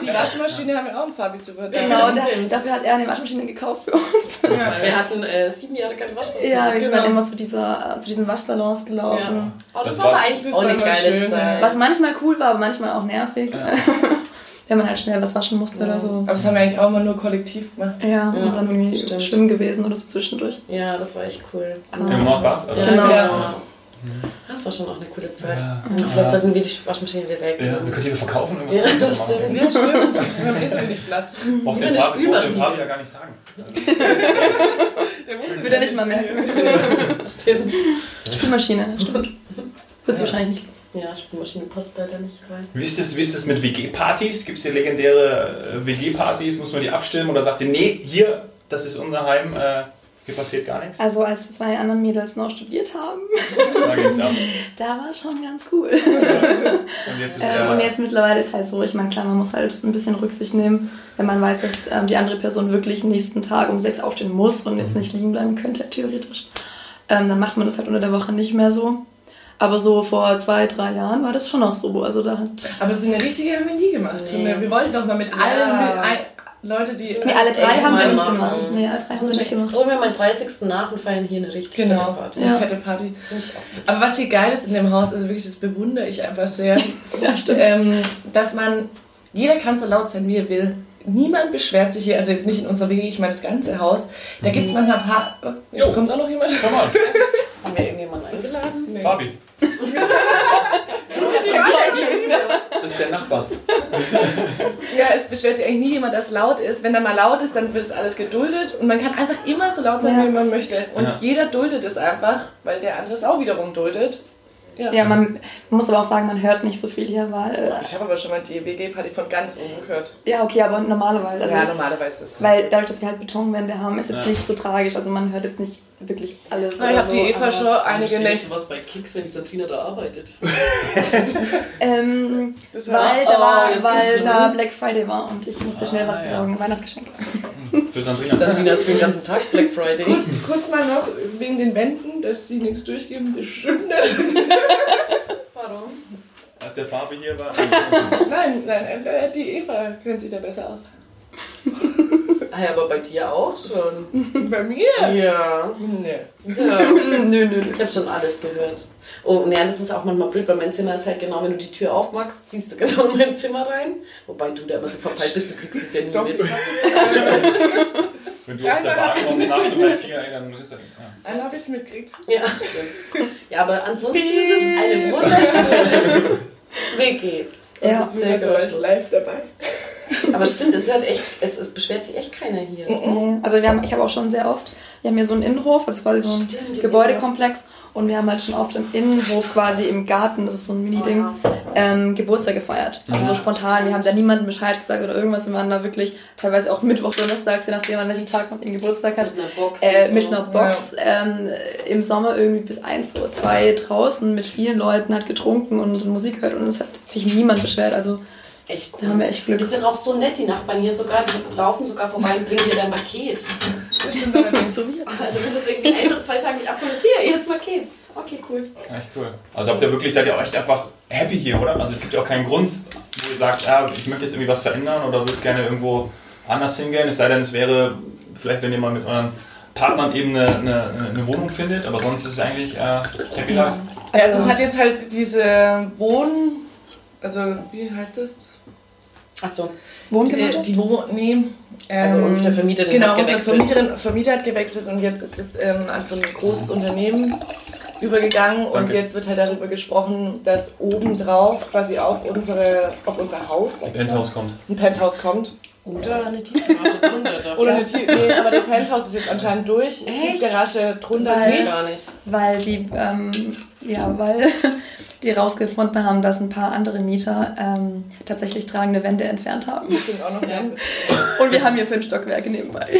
Die Waschmaschine haben wir auch im Fabi zu würden. Genau, der, dafür hat er eine Waschmaschine gekauft für uns. Ja. Wir hatten äh, sieben Jahre keine Waschmaschine. Ja, wir sind dann Genau. immer zu, dieser, zu diesen Waschsalons gelaufen. Oh, das, Das war war- aber eigentlich auch eine geile Zeit. Was manchmal cool war, aber manchmal auch nervig. [laughs] Wenn man halt schnell was waschen musste oder so. Aber das haben wir eigentlich auch immer nur kollektiv gemacht. Ja, und dann irgendwie stimmt. schwimmen gewesen oder so zwischendurch. Ja, das war echt cool. Im Nordbad? Oder? Ja, Genau. genau. Das war schon auch eine coole Zeit. Ja. Vielleicht sollten wir die Waschmaschine wieder weg. Ja, wir können die verkaufen. Ja, irgendwas das stimmt. Ja, stimmt. Wir haben eh so wenig Platz. Braucht Über den eine Fabi, ja gar nicht sagen. Wird er nicht mal merken. [laughs] Stimmt. Spülmaschine, stimmt. Wird sie wahrscheinlich nicht. Ja, Spülmaschine passt leider nicht rein. Wie ist das, wie ist das mit WG-Partys? Gibt es hier legendäre äh, WG-Partys? Muss man die abstimmen oder sagt ihr, nee, hier, das ist unser Heim, äh, hier passiert gar nichts? Also als zwei anderen Mädels noch studiert haben, Da ging's ab. [laughs] da war es schon ganz cool. Und jetzt ist Ähm, und jetzt mittlerweile ist halt so, ich meine, klar, man muss halt ein bisschen Rücksicht nehmen, wenn man weiß, dass ähm, die andere Person wirklich nächsten Tag um sechs aufstehen muss und jetzt nicht liegen bleiben könnte, theoretisch. Ähm, dann macht man das halt unter der Woche nicht mehr so. Aber so vor zwei, drei Jahren war das schon noch so. Also da hat. Aber so eine richtige haben wir nie gemacht. Nee. wir wollten doch mal mit Ja. allen mit ein, Leute, die. Nee, alle drei haben wir nicht machen. gemacht. Nee, alle drei haben wir nicht gemacht. Holen wir meinen 30. nach und feiern hier eine richtig Genau, fette Party. eine Ja. fette Party. Aber was hier geil ist in dem Haus, also wirklich, das bewundere ich einfach sehr, [laughs] Ja, stimmt. ähm, dass man, jeder kann so laut sein, wie er will. Niemand beschwert sich hier, also jetzt nicht in unserer WG, ich meine das ganze Haus. Da gibt es manchmal ein paar. Oh, Jo. kommt auch noch jemand? Komm mal, [laughs] Haben wir irgendjemanden eingeladen? Nee. Fabi, [laughs] das ist der Nachbar. [laughs] Ja, es beschwert sich eigentlich nie jemand, dass laut ist. Wenn da mal laut ist, dann wird es alles geduldet und man kann einfach immer so laut sein, Ja. wie man möchte. Und Ja. jeder duldet es einfach, weil der andere es auch wiederum duldet. Ja. Ja, man, man muss aber auch sagen, man hört nicht so viel hier, weil. Ich habe aber schon mal die WG-Party von ganz oben gehört. Äh, ja, okay, aber normalerweise. Also, ja, normalerweise ist es. Weil dadurch, dass wir halt Betonwände haben, ist jetzt Ja. nicht so tragisch. Also man hört jetzt nicht wirklich alles. Ich habe so, die Eva schon einige Nächte. was bei Kicks, wenn die Sandrina da arbeitet. [laughs] Ähm, Das war- weil da, war, Oh, weil da. Black Friday war und ich musste schnell was Ah, ja. besorgen. Weihnachtsgeschenk. [laughs] Für Sandrina. Sandrina ist für den ganzen Tag Black Friday. Kurz, kurz mal noch wegen den Wänden, dass sie nichts durchgeben, das stimmt nicht. [laughs] Warum? Als der Fabi hier war. Nein, nein, äh, die Eva kennt sich da besser aus. Ah ja, aber bei dir auch schon. [laughs] Bei mir? Ja. Nee. ja. [laughs] nö, nö, nö. Ich habe schon alles gehört. Oh, und ja, das ist auch manchmal blöd, weil mein Zimmer ist halt genau, wenn du die Tür aufmachst, ziehst du genau in mein Zimmer rein. Wobei du da immer so verpeilt bist, du kriegst es ja nie Doch. mit. [laughs] Wenn du aus der Bar kommst, nach so bei vier, ey, dann ist er. Ja. Einmal habe ich es mitgekriegt. Ja, stimmt. Ja, aber ansonsten ist es eine wunderschöne WG. Ja. Sehr gut. live dabei. Aber stimmt, es ist halt echt, es, es beschwert sich echt keiner hier. Nee, also wir haben, ich habe auch schon sehr oft, wir haben hier so einen Innenhof, das ist quasi so ein Stimmt, Gebäudekomplex und wir haben halt schon oft im Innenhof quasi im Garten, das ist so ein Mini-Ding, ähm, Geburtstag gefeiert. Also so spontan, wir haben da niemandem Bescheid gesagt oder irgendwas, wir waren da wirklich teilweise auch Mittwoch, Donnerstags, je nachdem an welchem Tag man den Geburtstag hat. Mit einer Box. Äh, und so. mit einer Box ähm, im Sommer irgendwie bis eins oder zwei draußen mit vielen Leuten, hat getrunken und Musik gehört und es hat sich niemand beschwert. Also ist echt cool. da haben wir echt Glück. Die sind auch so nett, die Nachbarn hier sogar, die laufen sogar vorbei und bringen dir dein Paket. Das stimmt allerdings. So wie Also wenn du es irgendwie ein oder zwei Tage nicht abholst, hier, hier ist Paket. Okay, cool. Echt cool. Also habt ihr wirklich, seid ihr auch echt einfach happy hier, oder? Also es gibt ja auch keinen Grund, wo ihr sagt, ja, ich möchte jetzt irgendwie was verändern oder würde gerne irgendwo anders hingehen. Es sei denn, es wäre vielleicht, wenn ihr mal mit euren Partnern eben eine, eine, eine Wohnung findet, aber sonst ist es eigentlich äh, happy life. Also es hat jetzt halt diese Wohn... Also, wie heißt das? Achso, Die, Wohngemeinschaft? die Wohn... Nee. also ähm, unsere Vermieterin Genau, hat unsere gewechselt. Vermieterin, Vermieter hat gewechselt und jetzt ist es ähm, an so ein großes Unternehmen übergegangen und Danke. jetzt wird halt darüber gesprochen, dass obendrauf quasi auf, unsere, auf unser Haus mal, Penthouse kommt. ein Penthouse kommt. Oder eine Tiefgarage drunter. Oder eine Tie nee, aber der Penthouse ist jetzt anscheinend durch. Die Echt? Tiefgarage drunter Weil- nicht. gar nicht. Weil die, ähm, ja, weil [laughs] die rausgefunden haben, dass ein paar andere Mieter ähm, tatsächlich tragende Wände entfernt haben. Das sind auch noch Ja. Und wir haben hier fünf Stockwerke nebenbei.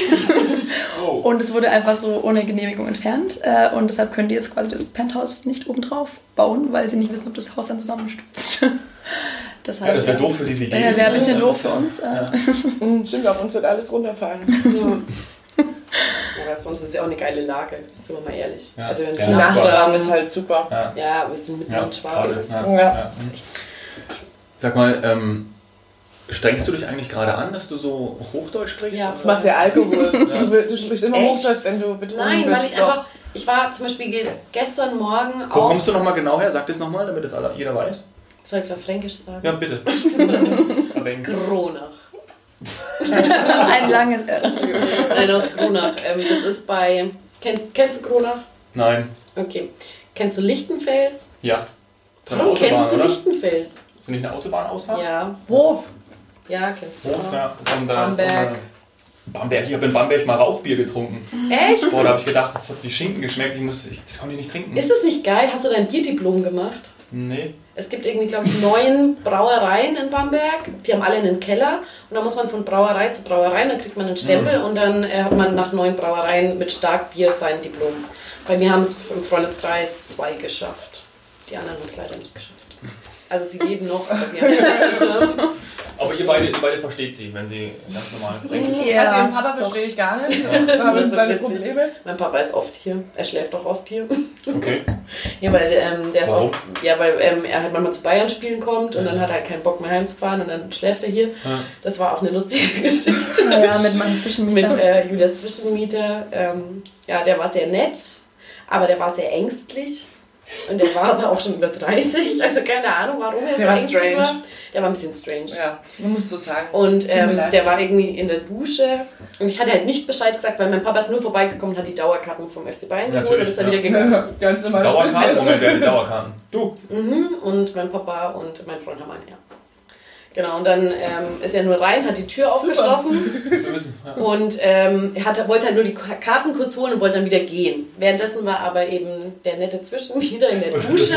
Oh. Und es wurde einfach so ohne Genehmigung entfernt. Äh, und deshalb können die jetzt quasi das Penthouse nicht obendrauf bauen, weil sie nicht wissen, ob das Haus dann zusammenstürzt. Deshalb, Ja, das wäre doof für die WG. Ja, wäre ein bisschen doof für uns. Ja. Mhm, Stimmt, auf uns wird alles runterfallen. [laughs] Aber sonst ist es ja auch eine geile Lage, sind wir mal ehrlich. Ja. Also wenn Ja, Die. Nachtraum ist halt super. Ja. Ja, wir sind mitten Ja, in Schwaben. ja. Ja. Ja. Sag mal, ähm, strengst du dich eigentlich gerade an, dass du so Hochdeutsch sprichst? Ja, Das macht der Alkohol. Du, du sprichst immer Echt? Hochdeutsch, wenn du betrunken Nein, bist. weil ich doch. einfach, ich war zum Beispiel ge- gestern Morgen Wo auch, kommst du nochmal genau her? Sag das nochmal, damit das alle, jeder weiß. Soll ich es auf Fränkisch sagen? Ja, bitte. Kronach. [laughs] ein langes R. Nein, aus Kronach. Ähm, das ist bei, kennst, kennst du Kronach? Nein. Okay. Kennst du Lichtenfels? Ja. Warum Autobahn, kennst du oder? Lichtenfels? Ist nicht eine Autobahnausfahrt? Ja, Hof. ja, kennst du. Auch. ja. Haben Bamberg. da- Bamberg. Ich habe in Bamberg mal Rauchbier getrunken. Echt? Boah, da habe ich gedacht, das hat wie Schinken geschmeckt. Ich muss, ich, das konnte ich nicht trinken. Ist das nicht geil? Hast du dein Bierdiplom gemacht? Nee. Es gibt irgendwie, glaube ich, neun Brauereien in Bamberg. Die haben alle einen Keller. Und da muss man von Brauerei zu Brauerei, dann kriegt man einen Stempel und dann äh, hat man nach neun Brauereien mit Starkbier sein Diplom. Bei mir haben es im Freundeskreis zwei geschafft. Die anderen haben es leider nicht geschafft. Also sie leben noch, aber [laughs] sie haben [laughs] nicht geschafft. Aber ihr beide, ihr beide versteht sie, wenn sie ganz normal Fränkisch Ja, also ihren Papa doch. verstehe ich gar nicht. Das Wir haben ist so meine. Probleme. Mein Papa ist oft hier. Er schläft auch oft hier. Okay. Ja, weil ähm, der ist Warum? auch, ja, weil ähm, er halt manchmal zu Bayern spielen kommt und dann hat er halt keinen Bock mehr heimzufahren und dann schläft er hier. Ja. Das war auch eine lustige [laughs] Geschichte. Ja, mit meinen mit Zwischenmietern. äh, Julias Zwischenmieter. Ähm, ja, der war sehr nett, aber der war sehr ängstlich. Und der war aber auch schon über 30, [laughs] also keine Ahnung, warum er Der so war strange. war. Der war ein bisschen strange. Ja, man muss so sagen. Und ähm, der war irgendwie in der Dusche und ich hatte halt nicht Bescheid gesagt, weil mein Papa ist nur vorbeigekommen und hat die Dauerkarten vom FC Bayern geholt und ist dann ja. wieder gegangen. Ganz normal. Dauerkarten? Moment, wer hat die Dauerkarten? Du. Mhm, und mein Papa und mein Freund haben eine, ja. Genau, und dann ähm, ist er nur rein, hat die Tür aufgeschlossen. [laughs] Und ähm, er hat, wollte halt nur die Karten kurz holen und wollte dann wieder gehen. Währenddessen war aber eben der nette Zwischenmieter in der [laughs] Dusche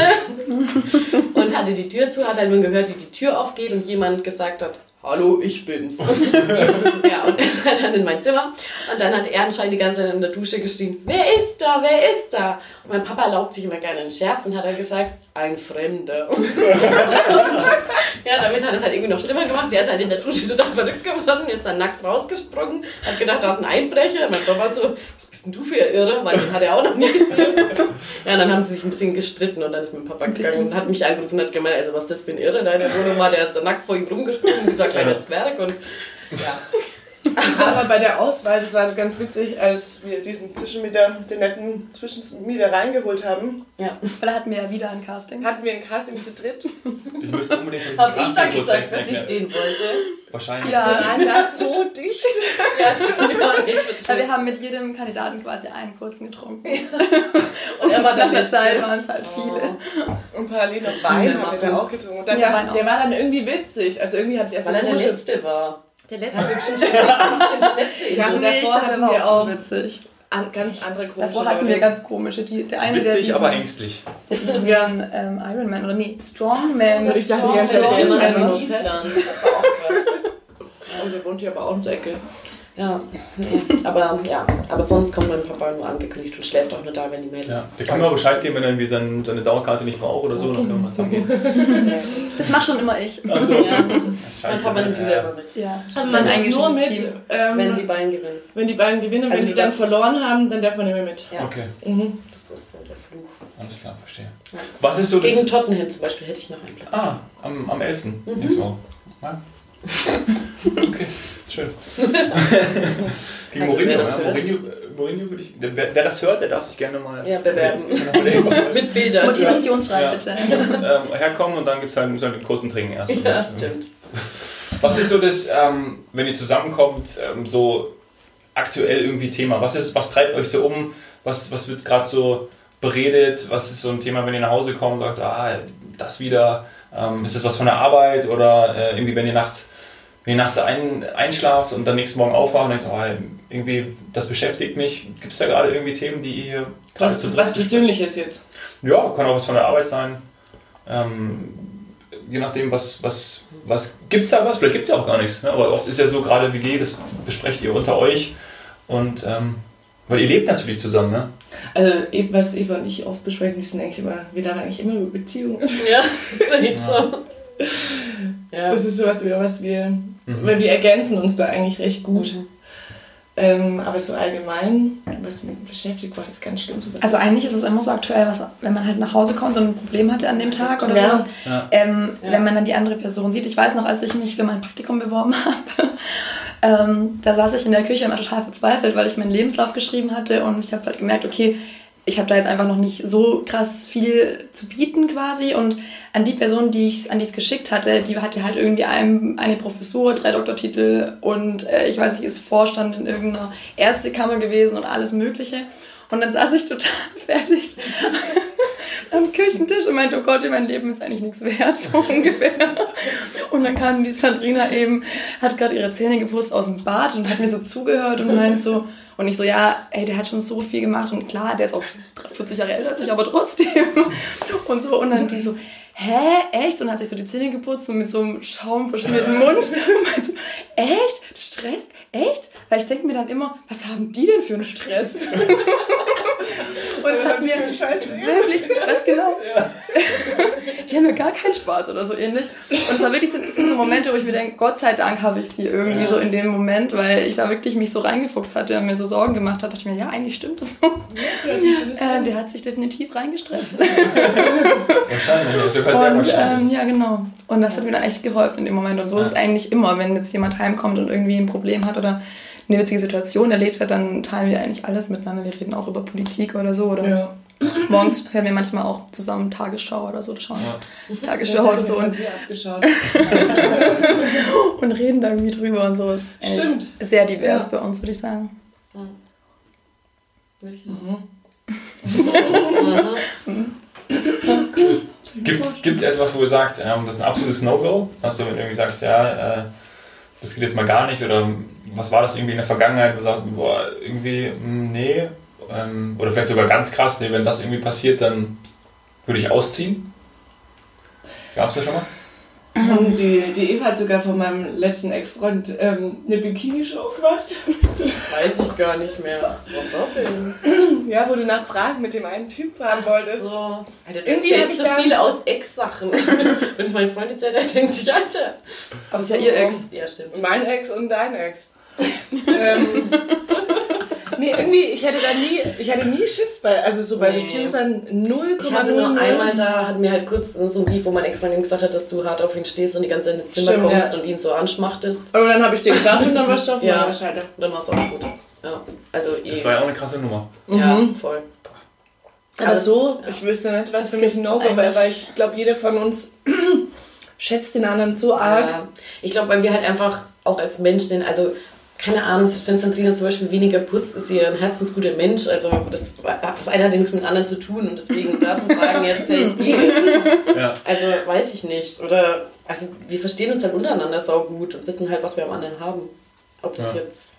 und hatte die Tür zu, hat halt nur gehört, wie die Tür aufgeht und jemand gesagt hat, Hallo, ich bin's. [laughs] ja, und er ist halt dann in mein Zimmer und dann hat er anscheinend die ganze Zeit in der Dusche geschrien, wer ist da, wer ist da? Und mein Papa erlaubt sich immer gerne einen Scherz und hat dann gesagt, ein Fremder. [laughs] Ja, damit hat es halt irgendwie noch schlimmer gemacht. Der ist halt in der Dusche total verrückt geworden, ist dann nackt rausgesprungen, hat gedacht, da ist ein Einbrecher. Mein Papa so, was bist denn du für ein Irre? Weil den hat er auch noch nie gesehen. Ja, und dann haben sie sich ein bisschen gestritten und dann ist mein Papa gegangen und hat mich angerufen und hat gemeint, also was ist das für ein Irre da in der Wohnung war, der ist da nackt vor ihm rumgesprungen, dieser kleine Zwerg und ja. [laughs] Aber bei der Auswahl, das war ganz witzig, als wir diesen Zwischenmieter, den netten Zwischenmieter reingeholt haben, ja. Weil da hatten wir ja wieder ein Casting. hatten wir ein Casting zu dritt. Ich müsste unbedingt diesen Hab ich da Casting-Prozess gesagt, dass ich den wollte? Wahrscheinlich. Ja. Da so dicht. [laughs] Ja, stimmt. Ja, Weil wir haben mit jedem Kandidaten quasi einen kurzen getrunken. [laughs] Und er war Nach der der. Zeit waren es halt viele. Oh. Und parallel noch Das Wein haben wir da auch getrunken. Und dann Ja, auch. der war dann irgendwie witzig. Also irgendwie hatte ich erst Weil er der. Letzte war. Der Er hat bestimmt schon 15 Schnäpse Ja. Nee, ich davor der hatten wir auch so witzig. An, ganz andere komische Davor hatten wir Leute. ganz komische. Die, der eine, der Witzig, diesen, aber ängstlich. der diesen Ja. ähm, Ironman oder nee, Strongman. Ich dachte, der der ist Island. Das war auch krass. [laughs] Und der wohnt hier aber auch ums Ecke. Ja, [laughs] aber ja, aber sonst kommt mein Papa nur angekündigt und schläft auch nur da, wenn die Mädels. Ja. Der kann mir auch Bescheid geben, wenn er irgendwie seine, seine Dauerkarte nicht braucht oder so. Dann können wir zusammengehen. [laughs] Das mache schon immer ich. Achso. Ja, das, Scheiße, Papa nimmt Ja. immer mit. Ja, Also man ein nur mit, Team. ähm, Wenn die beiden gewinnen. wenn die beiden gewinnen, Also wenn die dann verloren haben, dann darf man nicht mehr mit. Ja, Okay, Mhm. das ist so der Fluch. alles klar, verstehe. Ja. Was ist so das... Gegen Tottenham zum Beispiel hätte ich noch einen Platz. Ah, am, am 11. Mhm. Nächste Woche. Ja. [laughs] Okay, schön. [laughs] Gegen Also, Mourinho, wer das ja. hört. Mourinho, Mourinho würde ich. Wer, wer das hört, der darf sich gerne mal. Ja, bewerben. [laughs] Mit Bildern. Motivationsschreiben Ja. bitte. ähm, herkommen und dann gibt es halt, halt einen kurzen Training erst. Ja, das, stimmt. Was ist so das, ähm, wenn ihr zusammenkommt, ähm, so aktuell irgendwie Thema? Was, ist, was treibt euch so um? Was, was wird gerade so beredet? Was ist so ein Thema, wenn ihr nach Hause kommt und sagt, ah, das wieder, ähm, ist das was von der Arbeit oder äh, irgendwie, wenn ihr nachts, wenn ihr nachts ein, einschlaft und dann nächsten Morgen aufwacht und denkt, oh, irgendwie, das beschäftigt mich. Gibt es da gerade irgendwie Themen, die ihr gerade Was, was Persönliches jetzt? Ja, kann auch was von der Arbeit sein. Ähm, je nachdem, was, was, was gibt es da was? Vielleicht gibt es ja auch gar nichts. Ne? Aber oft ist ja so, gerade WG, das besprecht ihr unter euch. Und ähm, weil ihr lebt natürlich zusammen, ne? Also, e- was Eva und ich oft besprechen, wir sind eigentlich immer, wir da eigentlich immer über Beziehungen. [laughs] Ja, ist echt so. Ja. Das ist so was, wir, was wir, weil wir ergänzen uns da eigentlich recht gut. Mhm. Ähm, aber so allgemein, was mich beschäftigt, war das ganz schlimm. So Also eigentlich ist es immer so aktuell, was, wenn man halt nach Hause kommt und ein Problem hatte an dem Tag oder Ja. sowas, Ja. ähm, Ja. wenn man dann die andere Person sieht. Ich weiß noch, als ich mich für mein Praktikum beworben [laughs] habe, ähm, da saß ich in der Küche immer total verzweifelt, weil ich meinen Lebenslauf geschrieben hatte und ich habe halt gemerkt, okay, ich habe da jetzt einfach noch nicht so krass viel zu bieten quasi und an die Person, die ich an die es geschickt hatte, die hatte halt irgendwie ein, eine Professur, drei Doktortitel und äh, ich weiß nicht, ist Vorstand in irgendeiner Ärztekammer gewesen und alles mögliche und dann saß ich total [laughs] fertig am Küchentisch und meinte, oh Gott, mein Leben ist eigentlich nichts wert, [laughs] so ungefähr. Und dann kam die Sandrina eben, hat gerade ihre Zähne geputzt aus dem Bad und hat mir so zugehört und meint so, und ich so, ja, ey, der hat schon so viel gemacht und klar, der ist auch 40 Jahre älter als ich, aber trotzdem. Und so, und dann die so, hä, echt? Und hat sich so die Zähne geputzt und mit so einem schaumverschmierten Mund. [laughs] So, echt? Stress? Echt? Weil ich denke mir dann immer, was haben die denn für einen Stress? [laughs] Und es hat mir wirklich, was genau? [laughs] Die haben ja gar keinen Spaß oder so ähnlich. Und es war wirklich so, das sind so Momente, wo ich mir denke, Gott sei Dank habe ich sie irgendwie so in dem Moment, weil ich da wirklich mich so reingefuchst hatte und mir so Sorgen gemacht habe. dachte ich mir, ja, eigentlich stimmt das so. Äh, der hat sich definitiv reingestresst. Wahrscheinlich, Und ähm, ja, genau. Und das hat mir dann echt geholfen in dem Moment. Und so ist es eigentlich immer, wenn jetzt jemand heimkommt und irgendwie ein Problem hat oder eine witzige Situation erlebt hat, dann teilen wir eigentlich alles miteinander. Wir reden auch über Politik oder so. Oder Ja. Morgens hören wir manchmal auch zusammen Tagesschau oder so. Schauen Ja. Tagesschau oder so und, [laughs] und reden da irgendwie drüber und so. Ist Stimmt. sehr divers Ja. bei uns, würde ich sagen. Gibt's, gibt's etwas, wo ihr sagt, ähm, das ist ein absolutes No-Go? Also wenn du irgendwie sagst, ja, äh, das geht jetzt mal gar nicht oder was war das irgendwie in der Vergangenheit, wo du sagst, boah, irgendwie, mh, nee, ähm, oder vielleicht sogar ganz krass, nee, wenn das irgendwie passiert, dann würde ich ausziehen? Gab's das schon mal? Die, die Eva hat sogar von meinem letzten Ex-Freund ähm, eine Bikini-Show gemacht. Weiß ich gar nicht mehr. Warum? Ja, wo du nach Prag mit dem einen Typ fahren wolltest. So. Alter, du Irgendwie hab erzählst ich so viel aus Ex-Sachen. [laughs] Wenn es meine Freundin erzählt hat, denkt sich, Alter. Aber ist ja ihr Ex. Ja, stimmt. Mein Ex und dein Ex. [laughs] ähm, nee, irgendwie, ich hatte da nie, ich hatte nie Schiss bei, also so bei Nee. Beziehungssachen 0,0. Ich hatte nur einmal da, hatten wir halt kurz so ein Beef, wo mein Ex-Freundin gesagt hat, dass du hart auf ihn stehst und die ganze Zeit ins Zimmer Stimmt, kommst ja. und ihn so anschmachtest. Aber dann habe ich dir gesagt und dann warst du auf Ja. meiner Scheide. Und dann war es auch gut. Ja, also eh. Das war ja auch eine krasse Nummer. ja, Mhm. voll. Aber das- so, ja. ich wüsste nicht, was für mich ein No-Go wäre, weil ich glaube, jeder von uns [clears throat] schätzt den anderen so arg. Ja, ich glaube, weil wir halt einfach auch als Menschen, also keine Ahnung, wenn Sandrina zum Beispiel weniger putzt, ist sie ein herzensguter Mensch. Also das, das eine hat ja nichts mit dem anderen zu tun und deswegen da zu sagen, jetzt hey, ich gehe. Ja. Also weiß ich nicht. Oder also wir verstehen uns halt untereinander sau gut und wissen halt, was wir am anderen haben. Ob das Ja. jetzt,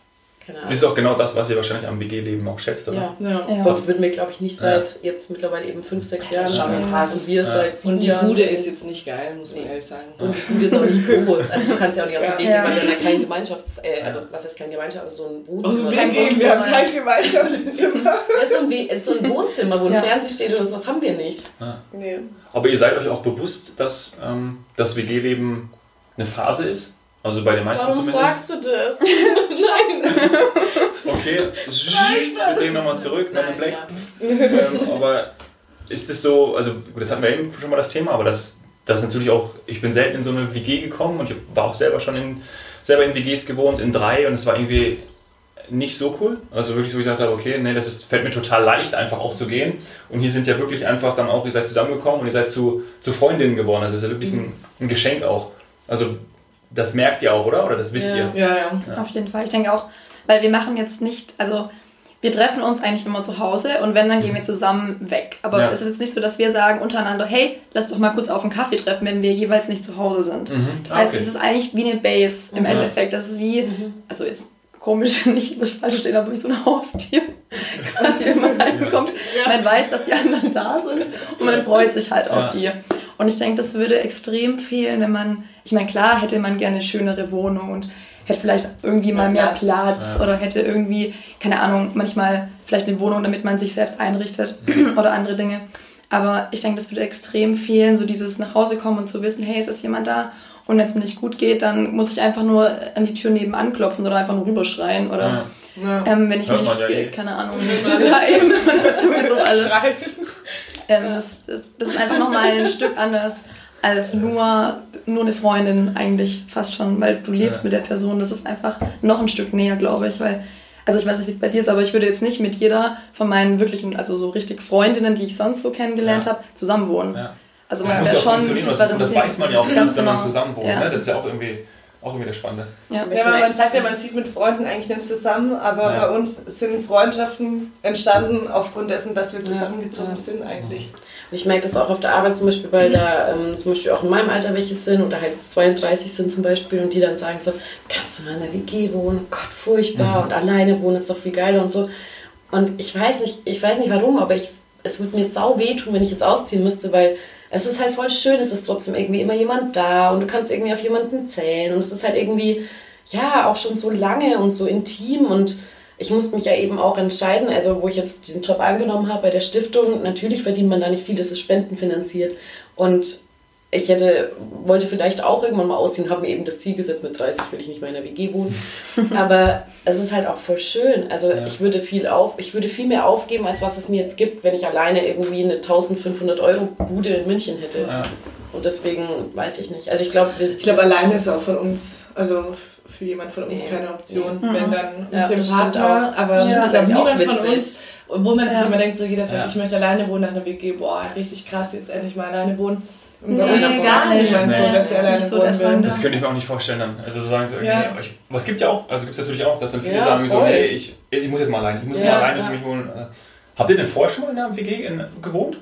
Ahnung. Ist auch genau das, was ihr wahrscheinlich am WG-Leben auch schätzt, oder? ja. Ja. Ja. Sonst würden wir, glaube ich, nicht Ja. seit jetzt mittlerweile eben fünf, sechs Das Jahren ist zusammen. krass. Und wir Ja. seit sieben Und die Jahren Bude ist jetzt nicht geil, muss man ehrlich sagen. Und die Bude ist auch nicht groß. Also du kannst ja auch nicht aus dem Weg gehen, Ja. weil wir haben ja kein Gemeinschafts-, äh, also was heißt kein Gemeinschaft, aber so ein Wohnzimmer. Also Das ist so wir haben ein- kein Gemeinschaftszimmer. [laughs] Ja, so ein, We- so ein Wohnzimmer, wo ein Ja. Fernseher steht oder sowas haben wir nicht. nee. Aber ihr seid euch auch bewusst, dass ähm, das WG-Leben eine Phase ist? Also bei den meisten zumindest. du das? [laughs] [laughs] Nein. Okay, wir drehen nochmal zurück, Men in Black. ähm, aber ist es so, also gut, das hatten wir eben schon mal das Thema, aber das, das ist natürlich auch, ich bin selten in so eine WG gekommen und ich war auch selber schon in, selber in WGs gewohnt, in drei und es war irgendwie nicht so cool. Also wirklich, wo ich gesagt habe, okay, nee, das ist, fällt mir total leicht, einfach auch zu gehen. Und hier sind ja wirklich einfach dann auch, ihr seid zusammengekommen und ihr seid zu, zu Freundinnen geworden. Also es ist ja wirklich ein, ein Geschenk auch. Also das merkt ihr auch, oder? Oder das wisst Ja. ihr? Ja, ja. Auf jeden Fall. Ich denke auch, weil wir machen jetzt nicht, also wir treffen uns eigentlich immer zu Hause und wenn, dann gehen wir zusammen weg. Aber ja. es ist jetzt nicht so, dass wir sagen untereinander, hey, lass doch mal kurz auf einen Kaffee treffen, wenn wir jeweils nicht zu Hause sind. Mhm. Das heißt, okay. es ist eigentlich wie eine Base im mhm. Endeffekt. Das ist wie, mhm. also jetzt komisch, [laughs] nicht das falsch stehen, aber wie so ein Haustier. [laughs] Quasi, wenn man reinkommt, ja. man weiß, dass die anderen da sind und man freut sich halt auf die. Und ich denke, das würde extrem fehlen, wenn man, ich meine, klar hätte man gerne eine schönere Wohnung und hätte vielleicht irgendwie mal mehr Platz ja. oder hätte irgendwie, keine Ahnung, manchmal vielleicht eine Wohnung, damit man sich selbst einrichtet oder andere Dinge. Aber ich denke, das würde extrem fehlen, so dieses nach Hause kommen und zu wissen, hey, ist ist jemand da? Und wenn es mir nicht gut geht, dann muss ich einfach nur an die Tür nebenan klopfen oder einfach nur rüberschreien oder ja. ähm, wenn ich Hört mich, ja eh. keine Ahnung, [laughs] ja eben, [laughs] sowieso alles. Ähm, das, das ist einfach nochmal ein [laughs] Stück anders als nur, nur eine Freundin eigentlich fast schon, weil du lebst ja. mit der Person. Das ist einfach noch ein Stück näher, glaube ich, weil also ich weiß nicht, wie es bei dir ist, aber ich würde jetzt nicht mit jeder von meinen wirklichen, also so richtig Freundinnen, die ich sonst so kennengelernt ja. habe, zusammenwohnen. Ja. Also man das ja schon das, das weiß man ja auch ganz, wenn man genau. zusammenwohnt. Ja. Ne? Das ist ja auch irgendwie auch irgendwie das Spannende. Ja, ja man sagt ja, man zieht mit Freunden eigentlich nicht zusammen, aber ja. bei uns sind Freundschaften entstanden aufgrund dessen, dass wir zusammengezogen ja. sind eigentlich. Und ich merke das auch auf der Arbeit zum Beispiel, weil da ähm, zum Beispiel auch in meinem Alter welche sind oder halt 32 sind zum Beispiel und die dann sagen so, kannst du mal in der WG wohnen? Gott, furchtbar mhm. und alleine wohnen ist doch viel geiler und so. Und ich weiß nicht, ich weiß nicht warum, aber ich, es würde mir sau wehtun, wenn ich jetzt ausziehen müsste, weil es ist halt voll schön, es ist trotzdem irgendwie immer jemand da und du kannst irgendwie auf jemanden zählen und es ist halt irgendwie, ja, auch schon so lange und so intim und ich musste mich ja eben auch entscheiden, also wo ich jetzt den Job angenommen habe bei der Stiftung, natürlich verdient man da nicht viel, das ist spendenfinanziert und ich hätte, wollte vielleicht auch irgendwann mal ausziehen, habe mir eben das Ziel gesetzt, mit 30 will ich nicht mehr in der WG wohnen. [laughs] Aber es ist halt auch voll schön. Also ja. ich würde viel auf, ich würde viel mehr aufgeben, als was es mir jetzt gibt, wenn ich alleine irgendwie eine 1500 Euro Bude in München hätte. Ja. Und deswegen weiß ich nicht. Also ich glaube, ich glaube, alleine ist auch von uns, also für jemand von uns nee. keine Option. Nee. Wenn dann ja, mit dem Partner, aber ja, das ist niemand von uns, wo man sich immer denkt, so jeder sagt, ich möchte alleine wohnen nach einer WG, boah, richtig krass, jetzt endlich mal alleine wohnen. Und nee, uns gar nicht. So, nee. dass der alleine so will. Das könnte ich mir auch nicht vorstellen dann. Also so sagen sie, ja. nee, ich, was gibt ja auch, also gibt es natürlich auch, dass dann viele ja, sagen so, nee, ich, ich muss jetzt mal alleine, ich muss ja, mal alleine für mich wohnen. Habt ihr denn vorher schon mal in der WG in, gewohnt?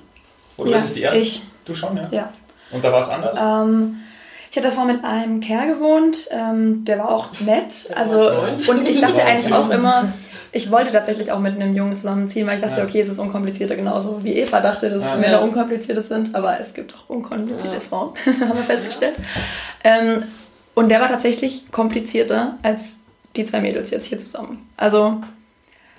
Oder ja, ist es die erste? Ich. Du schon, ja? Ja. Und da war es anders? Ähm, ich hatte davor mit einem Kerl gewohnt, ähm, der war auch nett. Also, und ich dachte eigentlich auch immer, ich wollte tatsächlich auch mit einem Jungen zusammenziehen, weil ich dachte, ja. okay, es ist unkomplizierter, genauso wie Eva dachte, dass ja, Männer ja. unkomplizierte sind, aber es gibt auch unkomplizierte Frauen, [laughs] haben wir festgestellt. Ähm, und der war tatsächlich komplizierter als die zwei Mädels jetzt hier zusammen. Also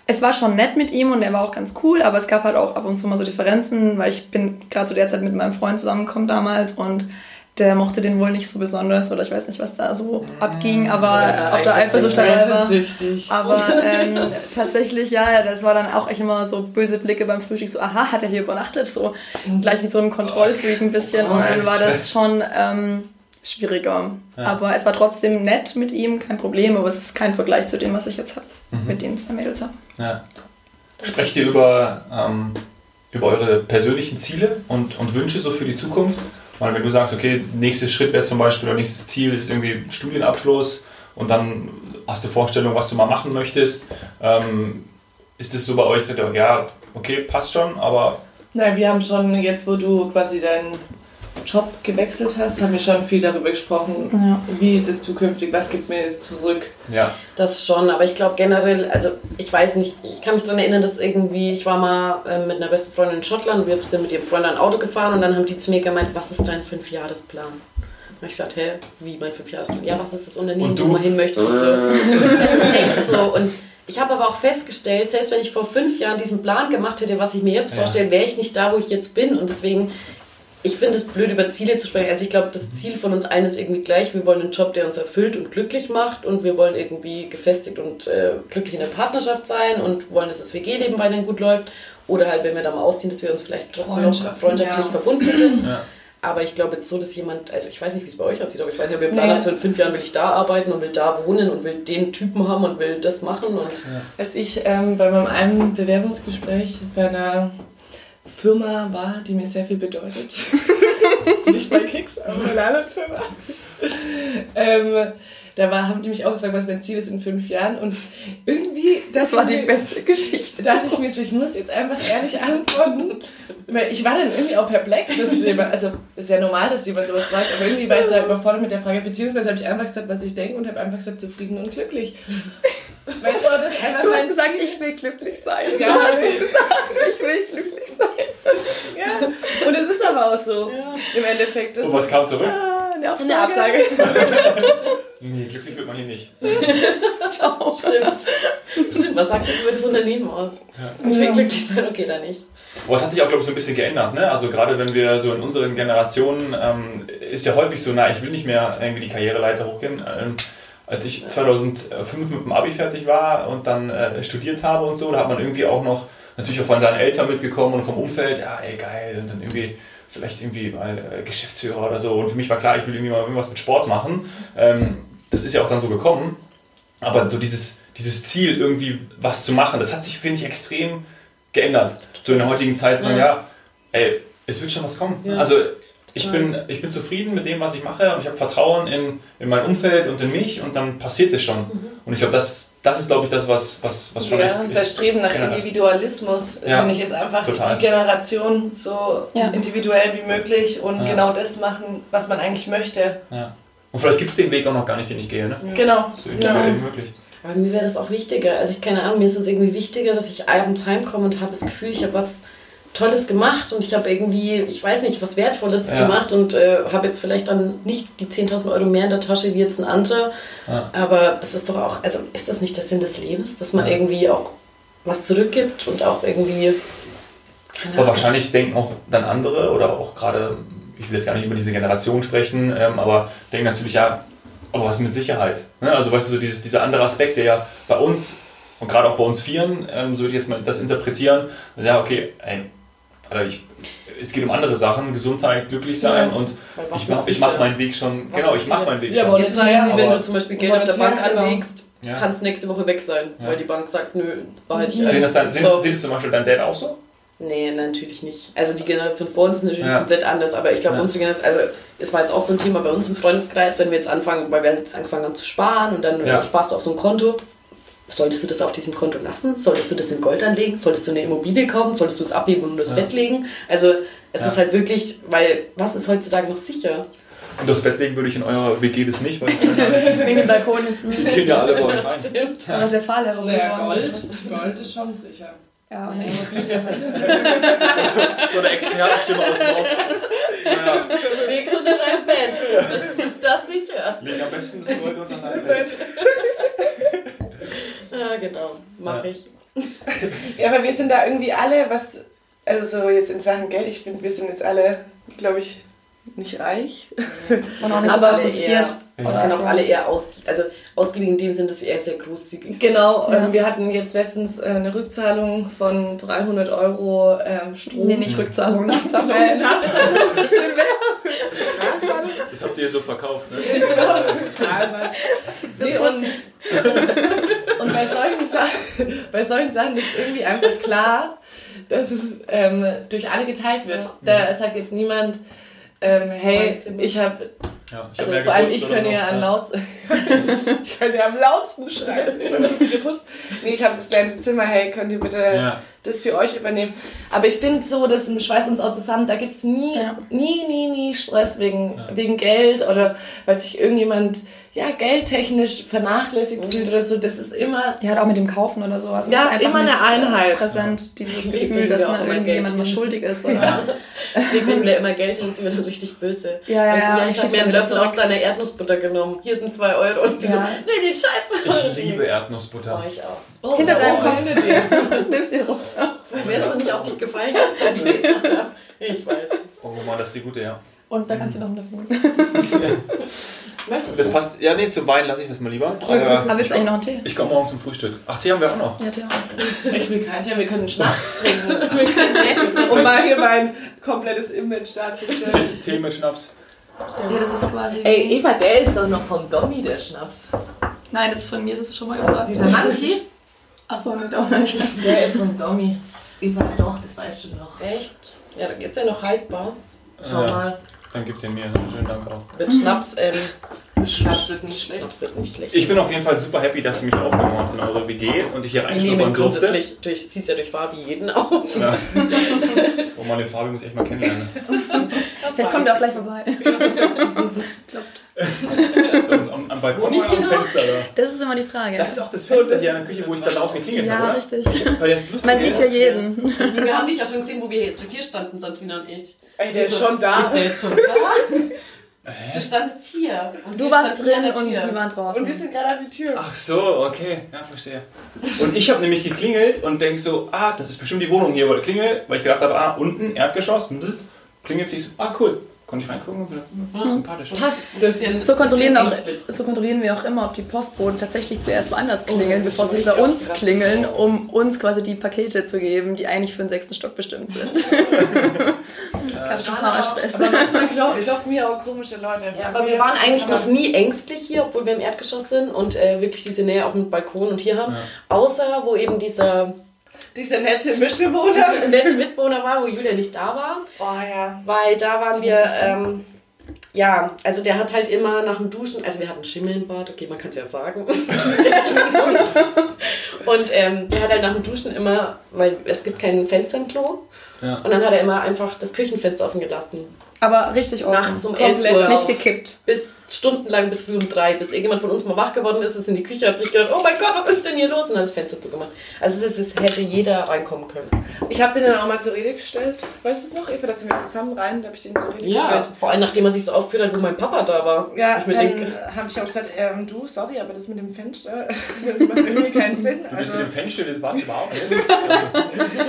es war schon nett mit ihm und er war auch ganz cool, aber es gab halt auch ab und zu mal so Differenzen, weil ich bin gerade zu der Zeit mit meinem Freund zusammengekommen damals und der mochte den wohl nicht so besonders oder ich weiß nicht, was da so abging, aber ja, auch der Eifersucht war. Aber ähm, tatsächlich, ja, das war dann auch echt immer so böse Blicke beim Frühstück, so, aha, hat er hier übernachtet? So gleich wie so ein Kontrollfreak ein bisschen und dann war das schon ähm, schwieriger. Ja. Aber es war trotzdem nett mit ihm, kein Problem, aber es ist kein Vergleich zu dem, was ich jetzt habe, mhm. mit den zwei Mädels habe. Ja. Sprecht ihr über, ähm, über eure persönlichen Ziele und, und Wünsche so für die Zukunft? Weil wenn du sagst, okay, nächster Schritt wäre zum Beispiel oder nächstes Ziel ist irgendwie Studienabschluss und dann hast du Vorstellung, was du mal machen möchtest, ähm, ist das so bei euch, ja, okay, passt schon, aber... Nein, wir haben schon jetzt, wo du quasi deinen Job gewechselt hast, haben wir schon viel darüber gesprochen. Ja. Wie ist es zukünftig? Was gibt mir es zurück? Ja. Das schon, aber ich glaube generell, also ich weiß nicht, ich kann mich daran erinnern, dass irgendwie, ich war mal äh, mit einer besten Freundin in Schottland, wir sind mit ihrem Freund ein Auto gefahren und dann haben die zu mir gemeint, was ist dein Fünfjahresplan? Und ich sagte, hä, wie mein Fünfjahresplan? Ja, was ist das Unternehmen, wo man hin möchtest? [laughs] das ist echt so. Und ich habe aber auch festgestellt, selbst wenn ich vor fünf Jahren diesen Plan gemacht hätte, was ich mir jetzt ja. vorstelle, wäre ich nicht da, wo ich jetzt bin. Und deswegen ich finde es blöd, über Ziele zu sprechen. Also ich glaube, das Ziel von uns allen ist irgendwie gleich. Wir wollen einen Job, der uns erfüllt und glücklich macht und wir wollen irgendwie gefestigt und äh, glücklich in der Partnerschaft sein und wollen, dass das WG-Leben weiterhin gut läuft. Oder halt, wenn wir da mal ausziehen, dass wir uns vielleicht trotzdem noch freundschaftlich ja. verbunden sind. Ja. Aber ich glaube jetzt so, dass jemand, also ich weiß nicht, wie es bei euch aussieht, aber ich weiß ja, wir planen nee. so in fünf Jahren will ich da arbeiten und will da wohnen und will den Typen haben und will das machen. Und ja. Als ich ähm, bei meinem einen Bewerbungsgespräch bei einer Firma war, die mir sehr viel bedeutet. [laughs] Nicht bei Kicks, aber bei einer anderen Firma. ähm, Da war, haben die mich auch gefragt, was mein Ziel ist in fünf Jahren. Und irgendwie, das, war die beste Geschichte. Da dachte ich mir, ich muss jetzt einfach ehrlich antworten. Weil ich war dann irgendwie auch perplex. Das ist jemand, also ist ja normal, dass jemand sowas fragt, aber irgendwie war ich da überfordert mit der Frage. Beziehungsweise habe ich einfach gesagt, was ich denke und habe einfach gesagt, zufrieden und glücklich. Weil du, das du hast gesagt, ich will glücklich sein. Ja, so hast du gesagt, ich will glücklich sein. Ja, und es ist aber auch so ja. im Endeffekt. Und was kam zurück? Ja, eine Absage. Eine Absage. [laughs] nee, glücklich wird man hier nicht. Ciao. Stimmt. Stimmt, was sagt das über das Unternehmen aus? Ja. Ich will glücklich sein, okay, dann nicht. Aber es hat sich auch, glaube ich, so ein bisschen geändert. Ne? Also gerade wenn wir so in unseren Generationen, ähm, ist ja häufig so, na, ich will nicht mehr irgendwie die Karriereleiter hochgehen. Ähm, als ich 2005 mit dem Abi fertig war und dann äh, studiert habe und so, da hat man irgendwie auch noch natürlich auch von seinen Eltern mitgekommen und vom Umfeld, ja, ey, geil, und dann irgendwie vielleicht irgendwie mal äh, Geschäftsführer oder so. Und für mich war klar, ich will irgendwie mal irgendwas mit Sport machen. Ähm, das ist ja auch dann so gekommen. Aber so dieses, dieses Ziel, irgendwie was zu machen, das hat sich, finde ich, extrem geändert. So in der heutigen Zeit, so, ja, ja ey, es wird schon was kommen. Ja. Also ich bin, ich bin zufrieden mit dem, was ich mache und ich habe Vertrauen in, in mein Umfeld und in mich und dann passiert es schon. Mhm. Und ich glaube, das, das ist, glaube ich, das, was, was, was schon ja, echt, Das Streben nach Individualismus, ja, finde ich, ist einfach total. die Generation so ja. individuell wie möglich und ja. genau das machen, was man eigentlich möchte. Ja. Und vielleicht gibt es den Weg auch noch gar nicht, den ich gehe. Ne? Genau. So individuell wie möglich. Aber mir wäre das auch wichtiger. Also ich keine Ahnung, mir ist es irgendwie wichtiger, dass ich abends heimkomme und habe das Gefühl, ich habe was Tolles gemacht und ich habe irgendwie, ich weiß nicht, was Wertvolles ja. gemacht und äh, habe jetzt vielleicht dann nicht die 10.000 Euro mehr in der Tasche wie jetzt ein anderer. Ja. Aber das ist doch auch, also ist das nicht der Sinn des Lebens, dass man ja. irgendwie auch was zurückgibt und auch irgendwie. Aber wahrscheinlich denken auch dann andere oder auch gerade, ich will jetzt gar nicht über diese Generation sprechen, ähm, aber denken natürlich, ja, aber was mit Sicherheit? Ne? Also weißt du, so dieses, dieser andere Aspekt, der ja bei uns und gerade auch bei uns Vieren, ähm, so würde ich jetzt mal das interpretieren, also ja, okay, ey, also ich, es geht um andere Sachen, Gesundheit, glücklich sein ja. und ich, mach, ich mache meinen Weg schon, was genau, ich mache meinen Weg ja, schon. Aber jetzt sagen Sie, wenn du zum Beispiel Geld auf der Bank anlegst, ja. kann es nächste Woche weg sein, ja. weil die Bank sagt, nö, behalte ich alles. Sehen das, dann, zum Beispiel dein Dad auch so? Nee, natürlich nicht. Also die Generation vor uns ist natürlich ja. komplett anders, aber ich glaube, unsere Generation, also es war jetzt auch so ein Thema bei uns im Freundeskreis, wenn wir jetzt anfangen, weil wir jetzt angefangen haben zu sparen und dann sparst du auf so ein Konto Solltest du das auf diesem Konto lassen? Solltest du das in Gold anlegen? Solltest du eine Immobilie kaufen? Solltest du es abheben und das ja. Bett legen? Also es ja. ist halt wirklich, weil was ist heutzutage noch sicher? Und das Bett legen würde ich in eurer WG das nicht, weil [laughs] wegen dem Balkon. Die gehen ja alle bei euch rein. [laughs] Stimmt. Ja. Und der Fahrlehrer. Naja, Gold, Gold ist schon sicher. Ja, und eine Immobilie halt. [laughs] so eine Expertenstimme aus dem Off. Naja. Leg's unter dein Bett. Das ist das sicher. Leg am besten das Gold unter dein Bett. Ja, genau, mache ich. ja, aber wir sind da irgendwie alle, was, also so jetzt in Sachen Geld, ich finde, wir sind jetzt alle, glaube ich, nicht reich. Und auch nicht aber so fokussiert. Wir sind auch alle eher ausgiebig. Also ausgiebig in dem Sinn, dass wir eher sehr großzügig sind. Genau, ja. ähm, wir hatten jetzt letztens äh, eine Rückzahlung von 300 Euro ähm, Strom. Nee, nicht Rückzahlung, Nachzahlung. Äh, Nachzahlung. [laughs] Schön wär's. [laughs] Das habt ihr so verkauft, ne? [laughs] Genau. Ja, nee, und, [laughs] und bei solchen Sachen, bei solchen Sachen ist irgendwie einfach klar, dass es ähm, durch alle geteilt wird. Da sagt jetzt niemand, ähm, hey, ich habe. Ja, ich also hab vor allem ich könnte so. ja am lautsten. [laughs] ich könnte ja am lautsten schreiben. nee, ich habe das kleinste Zimmer, hey, könnt ihr bitte ja. das für euch übernehmen? Aber ich finde so, das schweißt uns auch zusammen, da gibt es nie, ja. nie, nie, nie Stress wegen, wegen Geld oder weil sich irgendjemand ja, geldtechnisch vernachlässigt mhm. fühlt oder so, das ist immer. Ja, auch mit dem Kaufen oder sowas. Also ja, immer eine Einheit. Präsent, dieses [laughs] Gefühl, dass man irgendwie jemandem schuldig ist. Oder? Ja. [laughs] Legt ihm immer Geld hin sie wird dann richtig böse. Ja, ja, ja. ja ich habe mir einen Löffel aus deiner Erdnussbutter genommen. Hier sind zwei Euro. Und sie ja. so, nee, den Scheiß. Ich liebe Erdnussbutter. Oh, ich auch. Oh, Hinter deinem Kopf. [laughs] Das nimmst du runter. Wärst du nicht auf dich gefallen hast, dann steht da. Ich weiß. Oh Mann, das ist die gute, ja. Und da kannst du noch einen Löffel Möchtest das passt. Ja, nee, zum Wein lasse ich das mal lieber. Aber, aber willst du eigentlich noch einen Tee? Ich komme morgen zum Frühstück. Ach, Tee haben wir auch noch. Ja, Tee auch. Ich will keinen Tee, wir können Schnaps [laughs] trinken. wir können Um mal hier mein komplettes Image darzustellen. Tee, Tee mit Schnaps. Ja, das ist quasi. Ey, Eva, der ist doch noch vom Dommi, der Schnaps. Nein, das ist von mir, das ist schon mal gefragt. Dieser Monkey? Achso, nicht auch nicht. Der ist vom Dommi. Eva, doch, das weißt du noch. Echt? Ja, ist der noch haltbar? Schau ja. mal. Dann gib den mir. Schönen Dank auch. Mit Schnaps, ähm, Das wird nicht schlecht. Das wird nicht schlecht. Ich bin auf jeden Fall super happy, dass ihr mich aufgenommen habt in eure WG und ich hier reinschnuppern durfte. grundsätzlich, durch, ziehst ja durch Fabi jeden auf. Ja. [laughs] Oh Mann, den Fabi muss ich echt mal kennenlernen. Vielleicht kommt er auch gleich vorbei. [laughs] So, am, am Balkon oder am Fenster? Oder? Das ist immer die Frage. Das ist auch das Fenster hier an der Küche, wo ich da draußen geklingelt ja, habe, oder? richtig. Weil das lustig Man sieht ist. ja jeden. Also, wir haben dich ja schon gesehen, wo wir hier standen, Sandrina und ich. Ey, der ist schon da. Ist der jetzt schon da? Du standest hier. Und Du warst drin und sie waren Und wir draußen. sind gerade an die Tür. Ach so, okay, ja, verstehe. Und ich habe nämlich geklingelt und denk so, ah, das ist bestimmt die Wohnung hier, wo der klingelt, weil ich gedacht habe, ah, unten, Erdgeschoss, bzzt, klingelt sich so, ah, cool. Konnte ich reingucken und wieder, hm, sympathisch. Passt. So kontrollieren, auch, so kontrollieren wir auch immer, ob die Postboten tatsächlich zuerst woanders klingeln, Oh, bevor sie ich bei uns klingeln, um uns quasi die Pakete zu geben, die eigentlich für den sechsten Stock bestimmt sind. [laughs] Gab schon ein paar Mal Stress. Klopfen, klopfen mir auch komische Leute. Ja, aber wir waren eigentlich noch nie ängstlich hier, obwohl wir im Erdgeschoss sind und äh, wirklich diese Nähe auch mit Balkon und hier haben. Ja. Außer wo eben dieser Dieser nette Mischbewohner. [laughs] nette Mitbewohner war, wo Julia nicht da war. Oh ja. Weil da waren wir, ähm, ja, also der hat halt immer nach dem Duschen, also wir hatten Schimmel im Bad, okay, man kann es ja sagen. [laughs] und ähm, der hat halt nach dem Duschen immer, weil es gibt kein Fenster im Klo, Ja. und dann hat er immer einfach das Küchenfenster offen gelassen. Aber richtig offen. Nachts um 11 Komplett Uhr. nicht gekippt. Bis stundenlang bis früh um drei, bis irgendjemand von uns mal wach geworden ist, ist in die Küche, hat sich gedacht, oh mein Gott, was ist denn hier los? Und hat das Fenster zugemacht. Also es, ist, es hätte jeder reinkommen können. Ich habe den dann auch mal zur Rede gestellt. Weißt du es noch, Eva? Da sind wir zusammen rein, da habe ich den zur Rede Ja, gestellt. vor allem nachdem er sich so aufgeführt hat, wo mein Papa da war. Ja, ich mir dann habe ich auch gesagt, ähm, du, sorry, aber das mit dem Fenster [laughs] das macht irgendwie keinen Sinn. Du Also, mit dem Fenster, das war's überhaupt nicht. [laughs] ähm,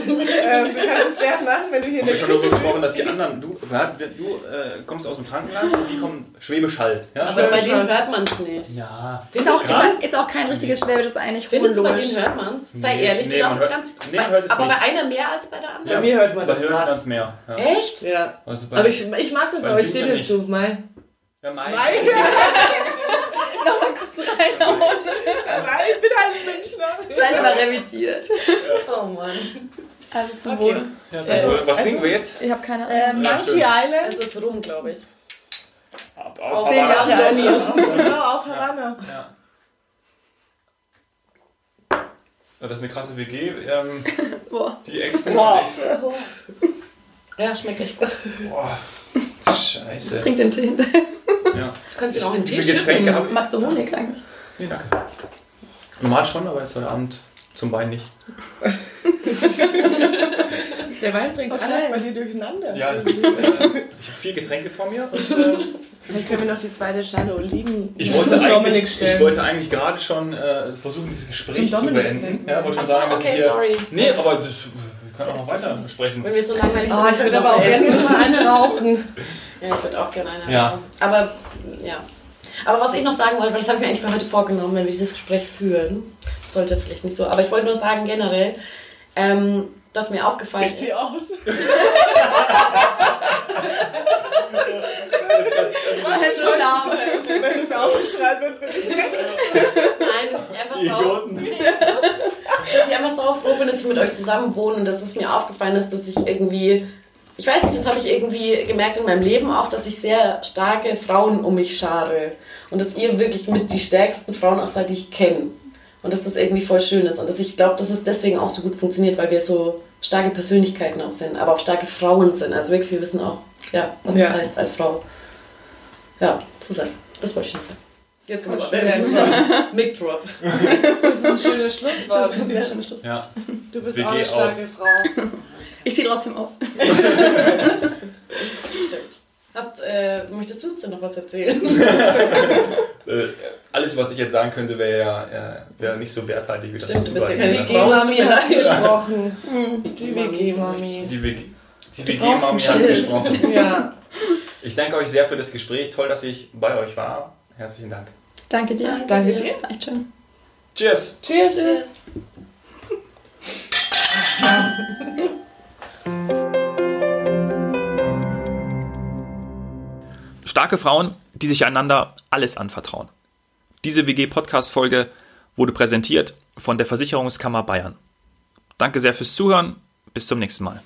du kannst es wert machen, wenn du hier Haben wir in schon darüber gesprochen, dass die anderen, du, du äh, kommst aus dem Frankenland und die kommen Schwäbisch Hall. Ja? aber bei denen hört man es nicht. ja. Ist auch, ist, Ja. ist auch kein richtiges Schwäbisch, das ist eigentlich Findest du, bei denen hört man es? Sei Nee, ehrlich, nee, du darfst man es hört- ganz. nee, bei, man hört es aber nicht. bei einer mehr als bei der anderen? Bei mir hört man Bei das hört krass. man's mehr. Ja. Echt? Ja. Also bei, Aber ich, ich mag das auch, ich stehe dazu. Mai. ja, Mai. Mai. [laughs] Nochmal kurz reinhauen. Mai, ich bin halt ein Münchner. Gleich mal revidiert. [laughs] Oh Mann. Also zum Okay. Wohl. Ja, wohl. Was trinken wir jetzt? Ich habe keine Äh, Ahnung. Monkey Ja, Island. Es ist rum, glaube ich. Ab, Auf zehn Havanna. Jahre alt. Genau, auf Havanna. Ja. Ja, Das ist eine krasse WG. Ähm, [laughs] Boah. die Wow. und Ja, schmeckt echt gut. ich. Boah. Scheiße. Trink den Tee. Ja. Du kannst ihn auch in den Tee schütten. Magst du Honig eigentlich? Nee, danke. Normal schon, aber jetzt heute Abend zum Wein nicht. [laughs] Der Wein bringt Okay. alles bei dir durcheinander. Ja, das ist, äh, [laughs] ich habe vier Getränke vor mir und äh, Vielleicht können wir noch die zweite Schale Oliven ich, wollte Dominik eigentlich, ich stellen. wollte eigentlich gerade schon äh, versuchen, dieses Gespräch Zum zu beenden. Ja, wollte schon Ach so, sagen, dass okay, ich hier, sorry. Nee, aber das, wir können auch noch weiter sprechen. Wenn wir so langweilig sind. Oh, ich würde aber auch gerne noch mal eine rauchen. [laughs] Ja, ich würde auch gerne eine Ja. haben. Aber, ja. Aber was ich noch sagen wollte, weil das habe ich mir eigentlich für heute vorgenommen, wenn wir dieses Gespräch führen. Das sollte vielleicht nicht so. Aber ich wollte nur sagen, generell, ähm, dass mir aufgefallen Ich ist. zieh aus. [laughs] Wenn es ausgestrahlt wird, bin ich Nein, dass ich einfach so. Idioten. [laughs] dass ich einfach so froh bin, dass ich mit euch zusammen wohne und dass es mir aufgefallen ist, dass ich irgendwie, ich weiß nicht, das habe ich irgendwie gemerkt in meinem Leben auch, dass ich sehr starke Frauen um mich schare und dass ihr wirklich mit die stärksten Frauen auch seid, die ich kenne und dass das irgendwie voll schön ist und dass ich glaube, dass es deswegen auch so gut funktioniert, weil wir so starke Persönlichkeiten auch sind, aber auch starke Frauen sind. Also wirklich, wir wissen auch, ja, was Ja. das heißt als Frau. Ja, so sein. Das wollte ich noch sagen. Jetzt kommt Das das [laughs] Mic Drop. Das ist ein schönes Schlusswort. Das ist ein sehr schöner Schluss. Ja. Du bist auch eine starke Frau. Ich ziehe trotzdem aus. [laughs] Stimmt. Hast, äh, möchtest du uns denn noch was erzählen? [laughs] Äh, alles, was ich jetzt sagen könnte, wäre ja äh, wäre nicht so werthaltig wie das, Stimmt, was du keine gesagt hast. Frau. WG-Mami hat gesprochen. Die Die WG-Mami. Die die WG-Mami hat gesprochen. Ja. Ich danke euch sehr für das Gespräch. Toll, dass ich bei euch war. Herzlichen Dank. Danke dir. Danke dir. War echt schön. Cheers! Cheers. [laughs] Starke Frauen, die sich einander alles anvertrauen. Diese WG-Podcast-Folge wurde präsentiert von der Versicherungskammer Bayern. Danke sehr fürs Zuhören. Bis zum nächsten Mal.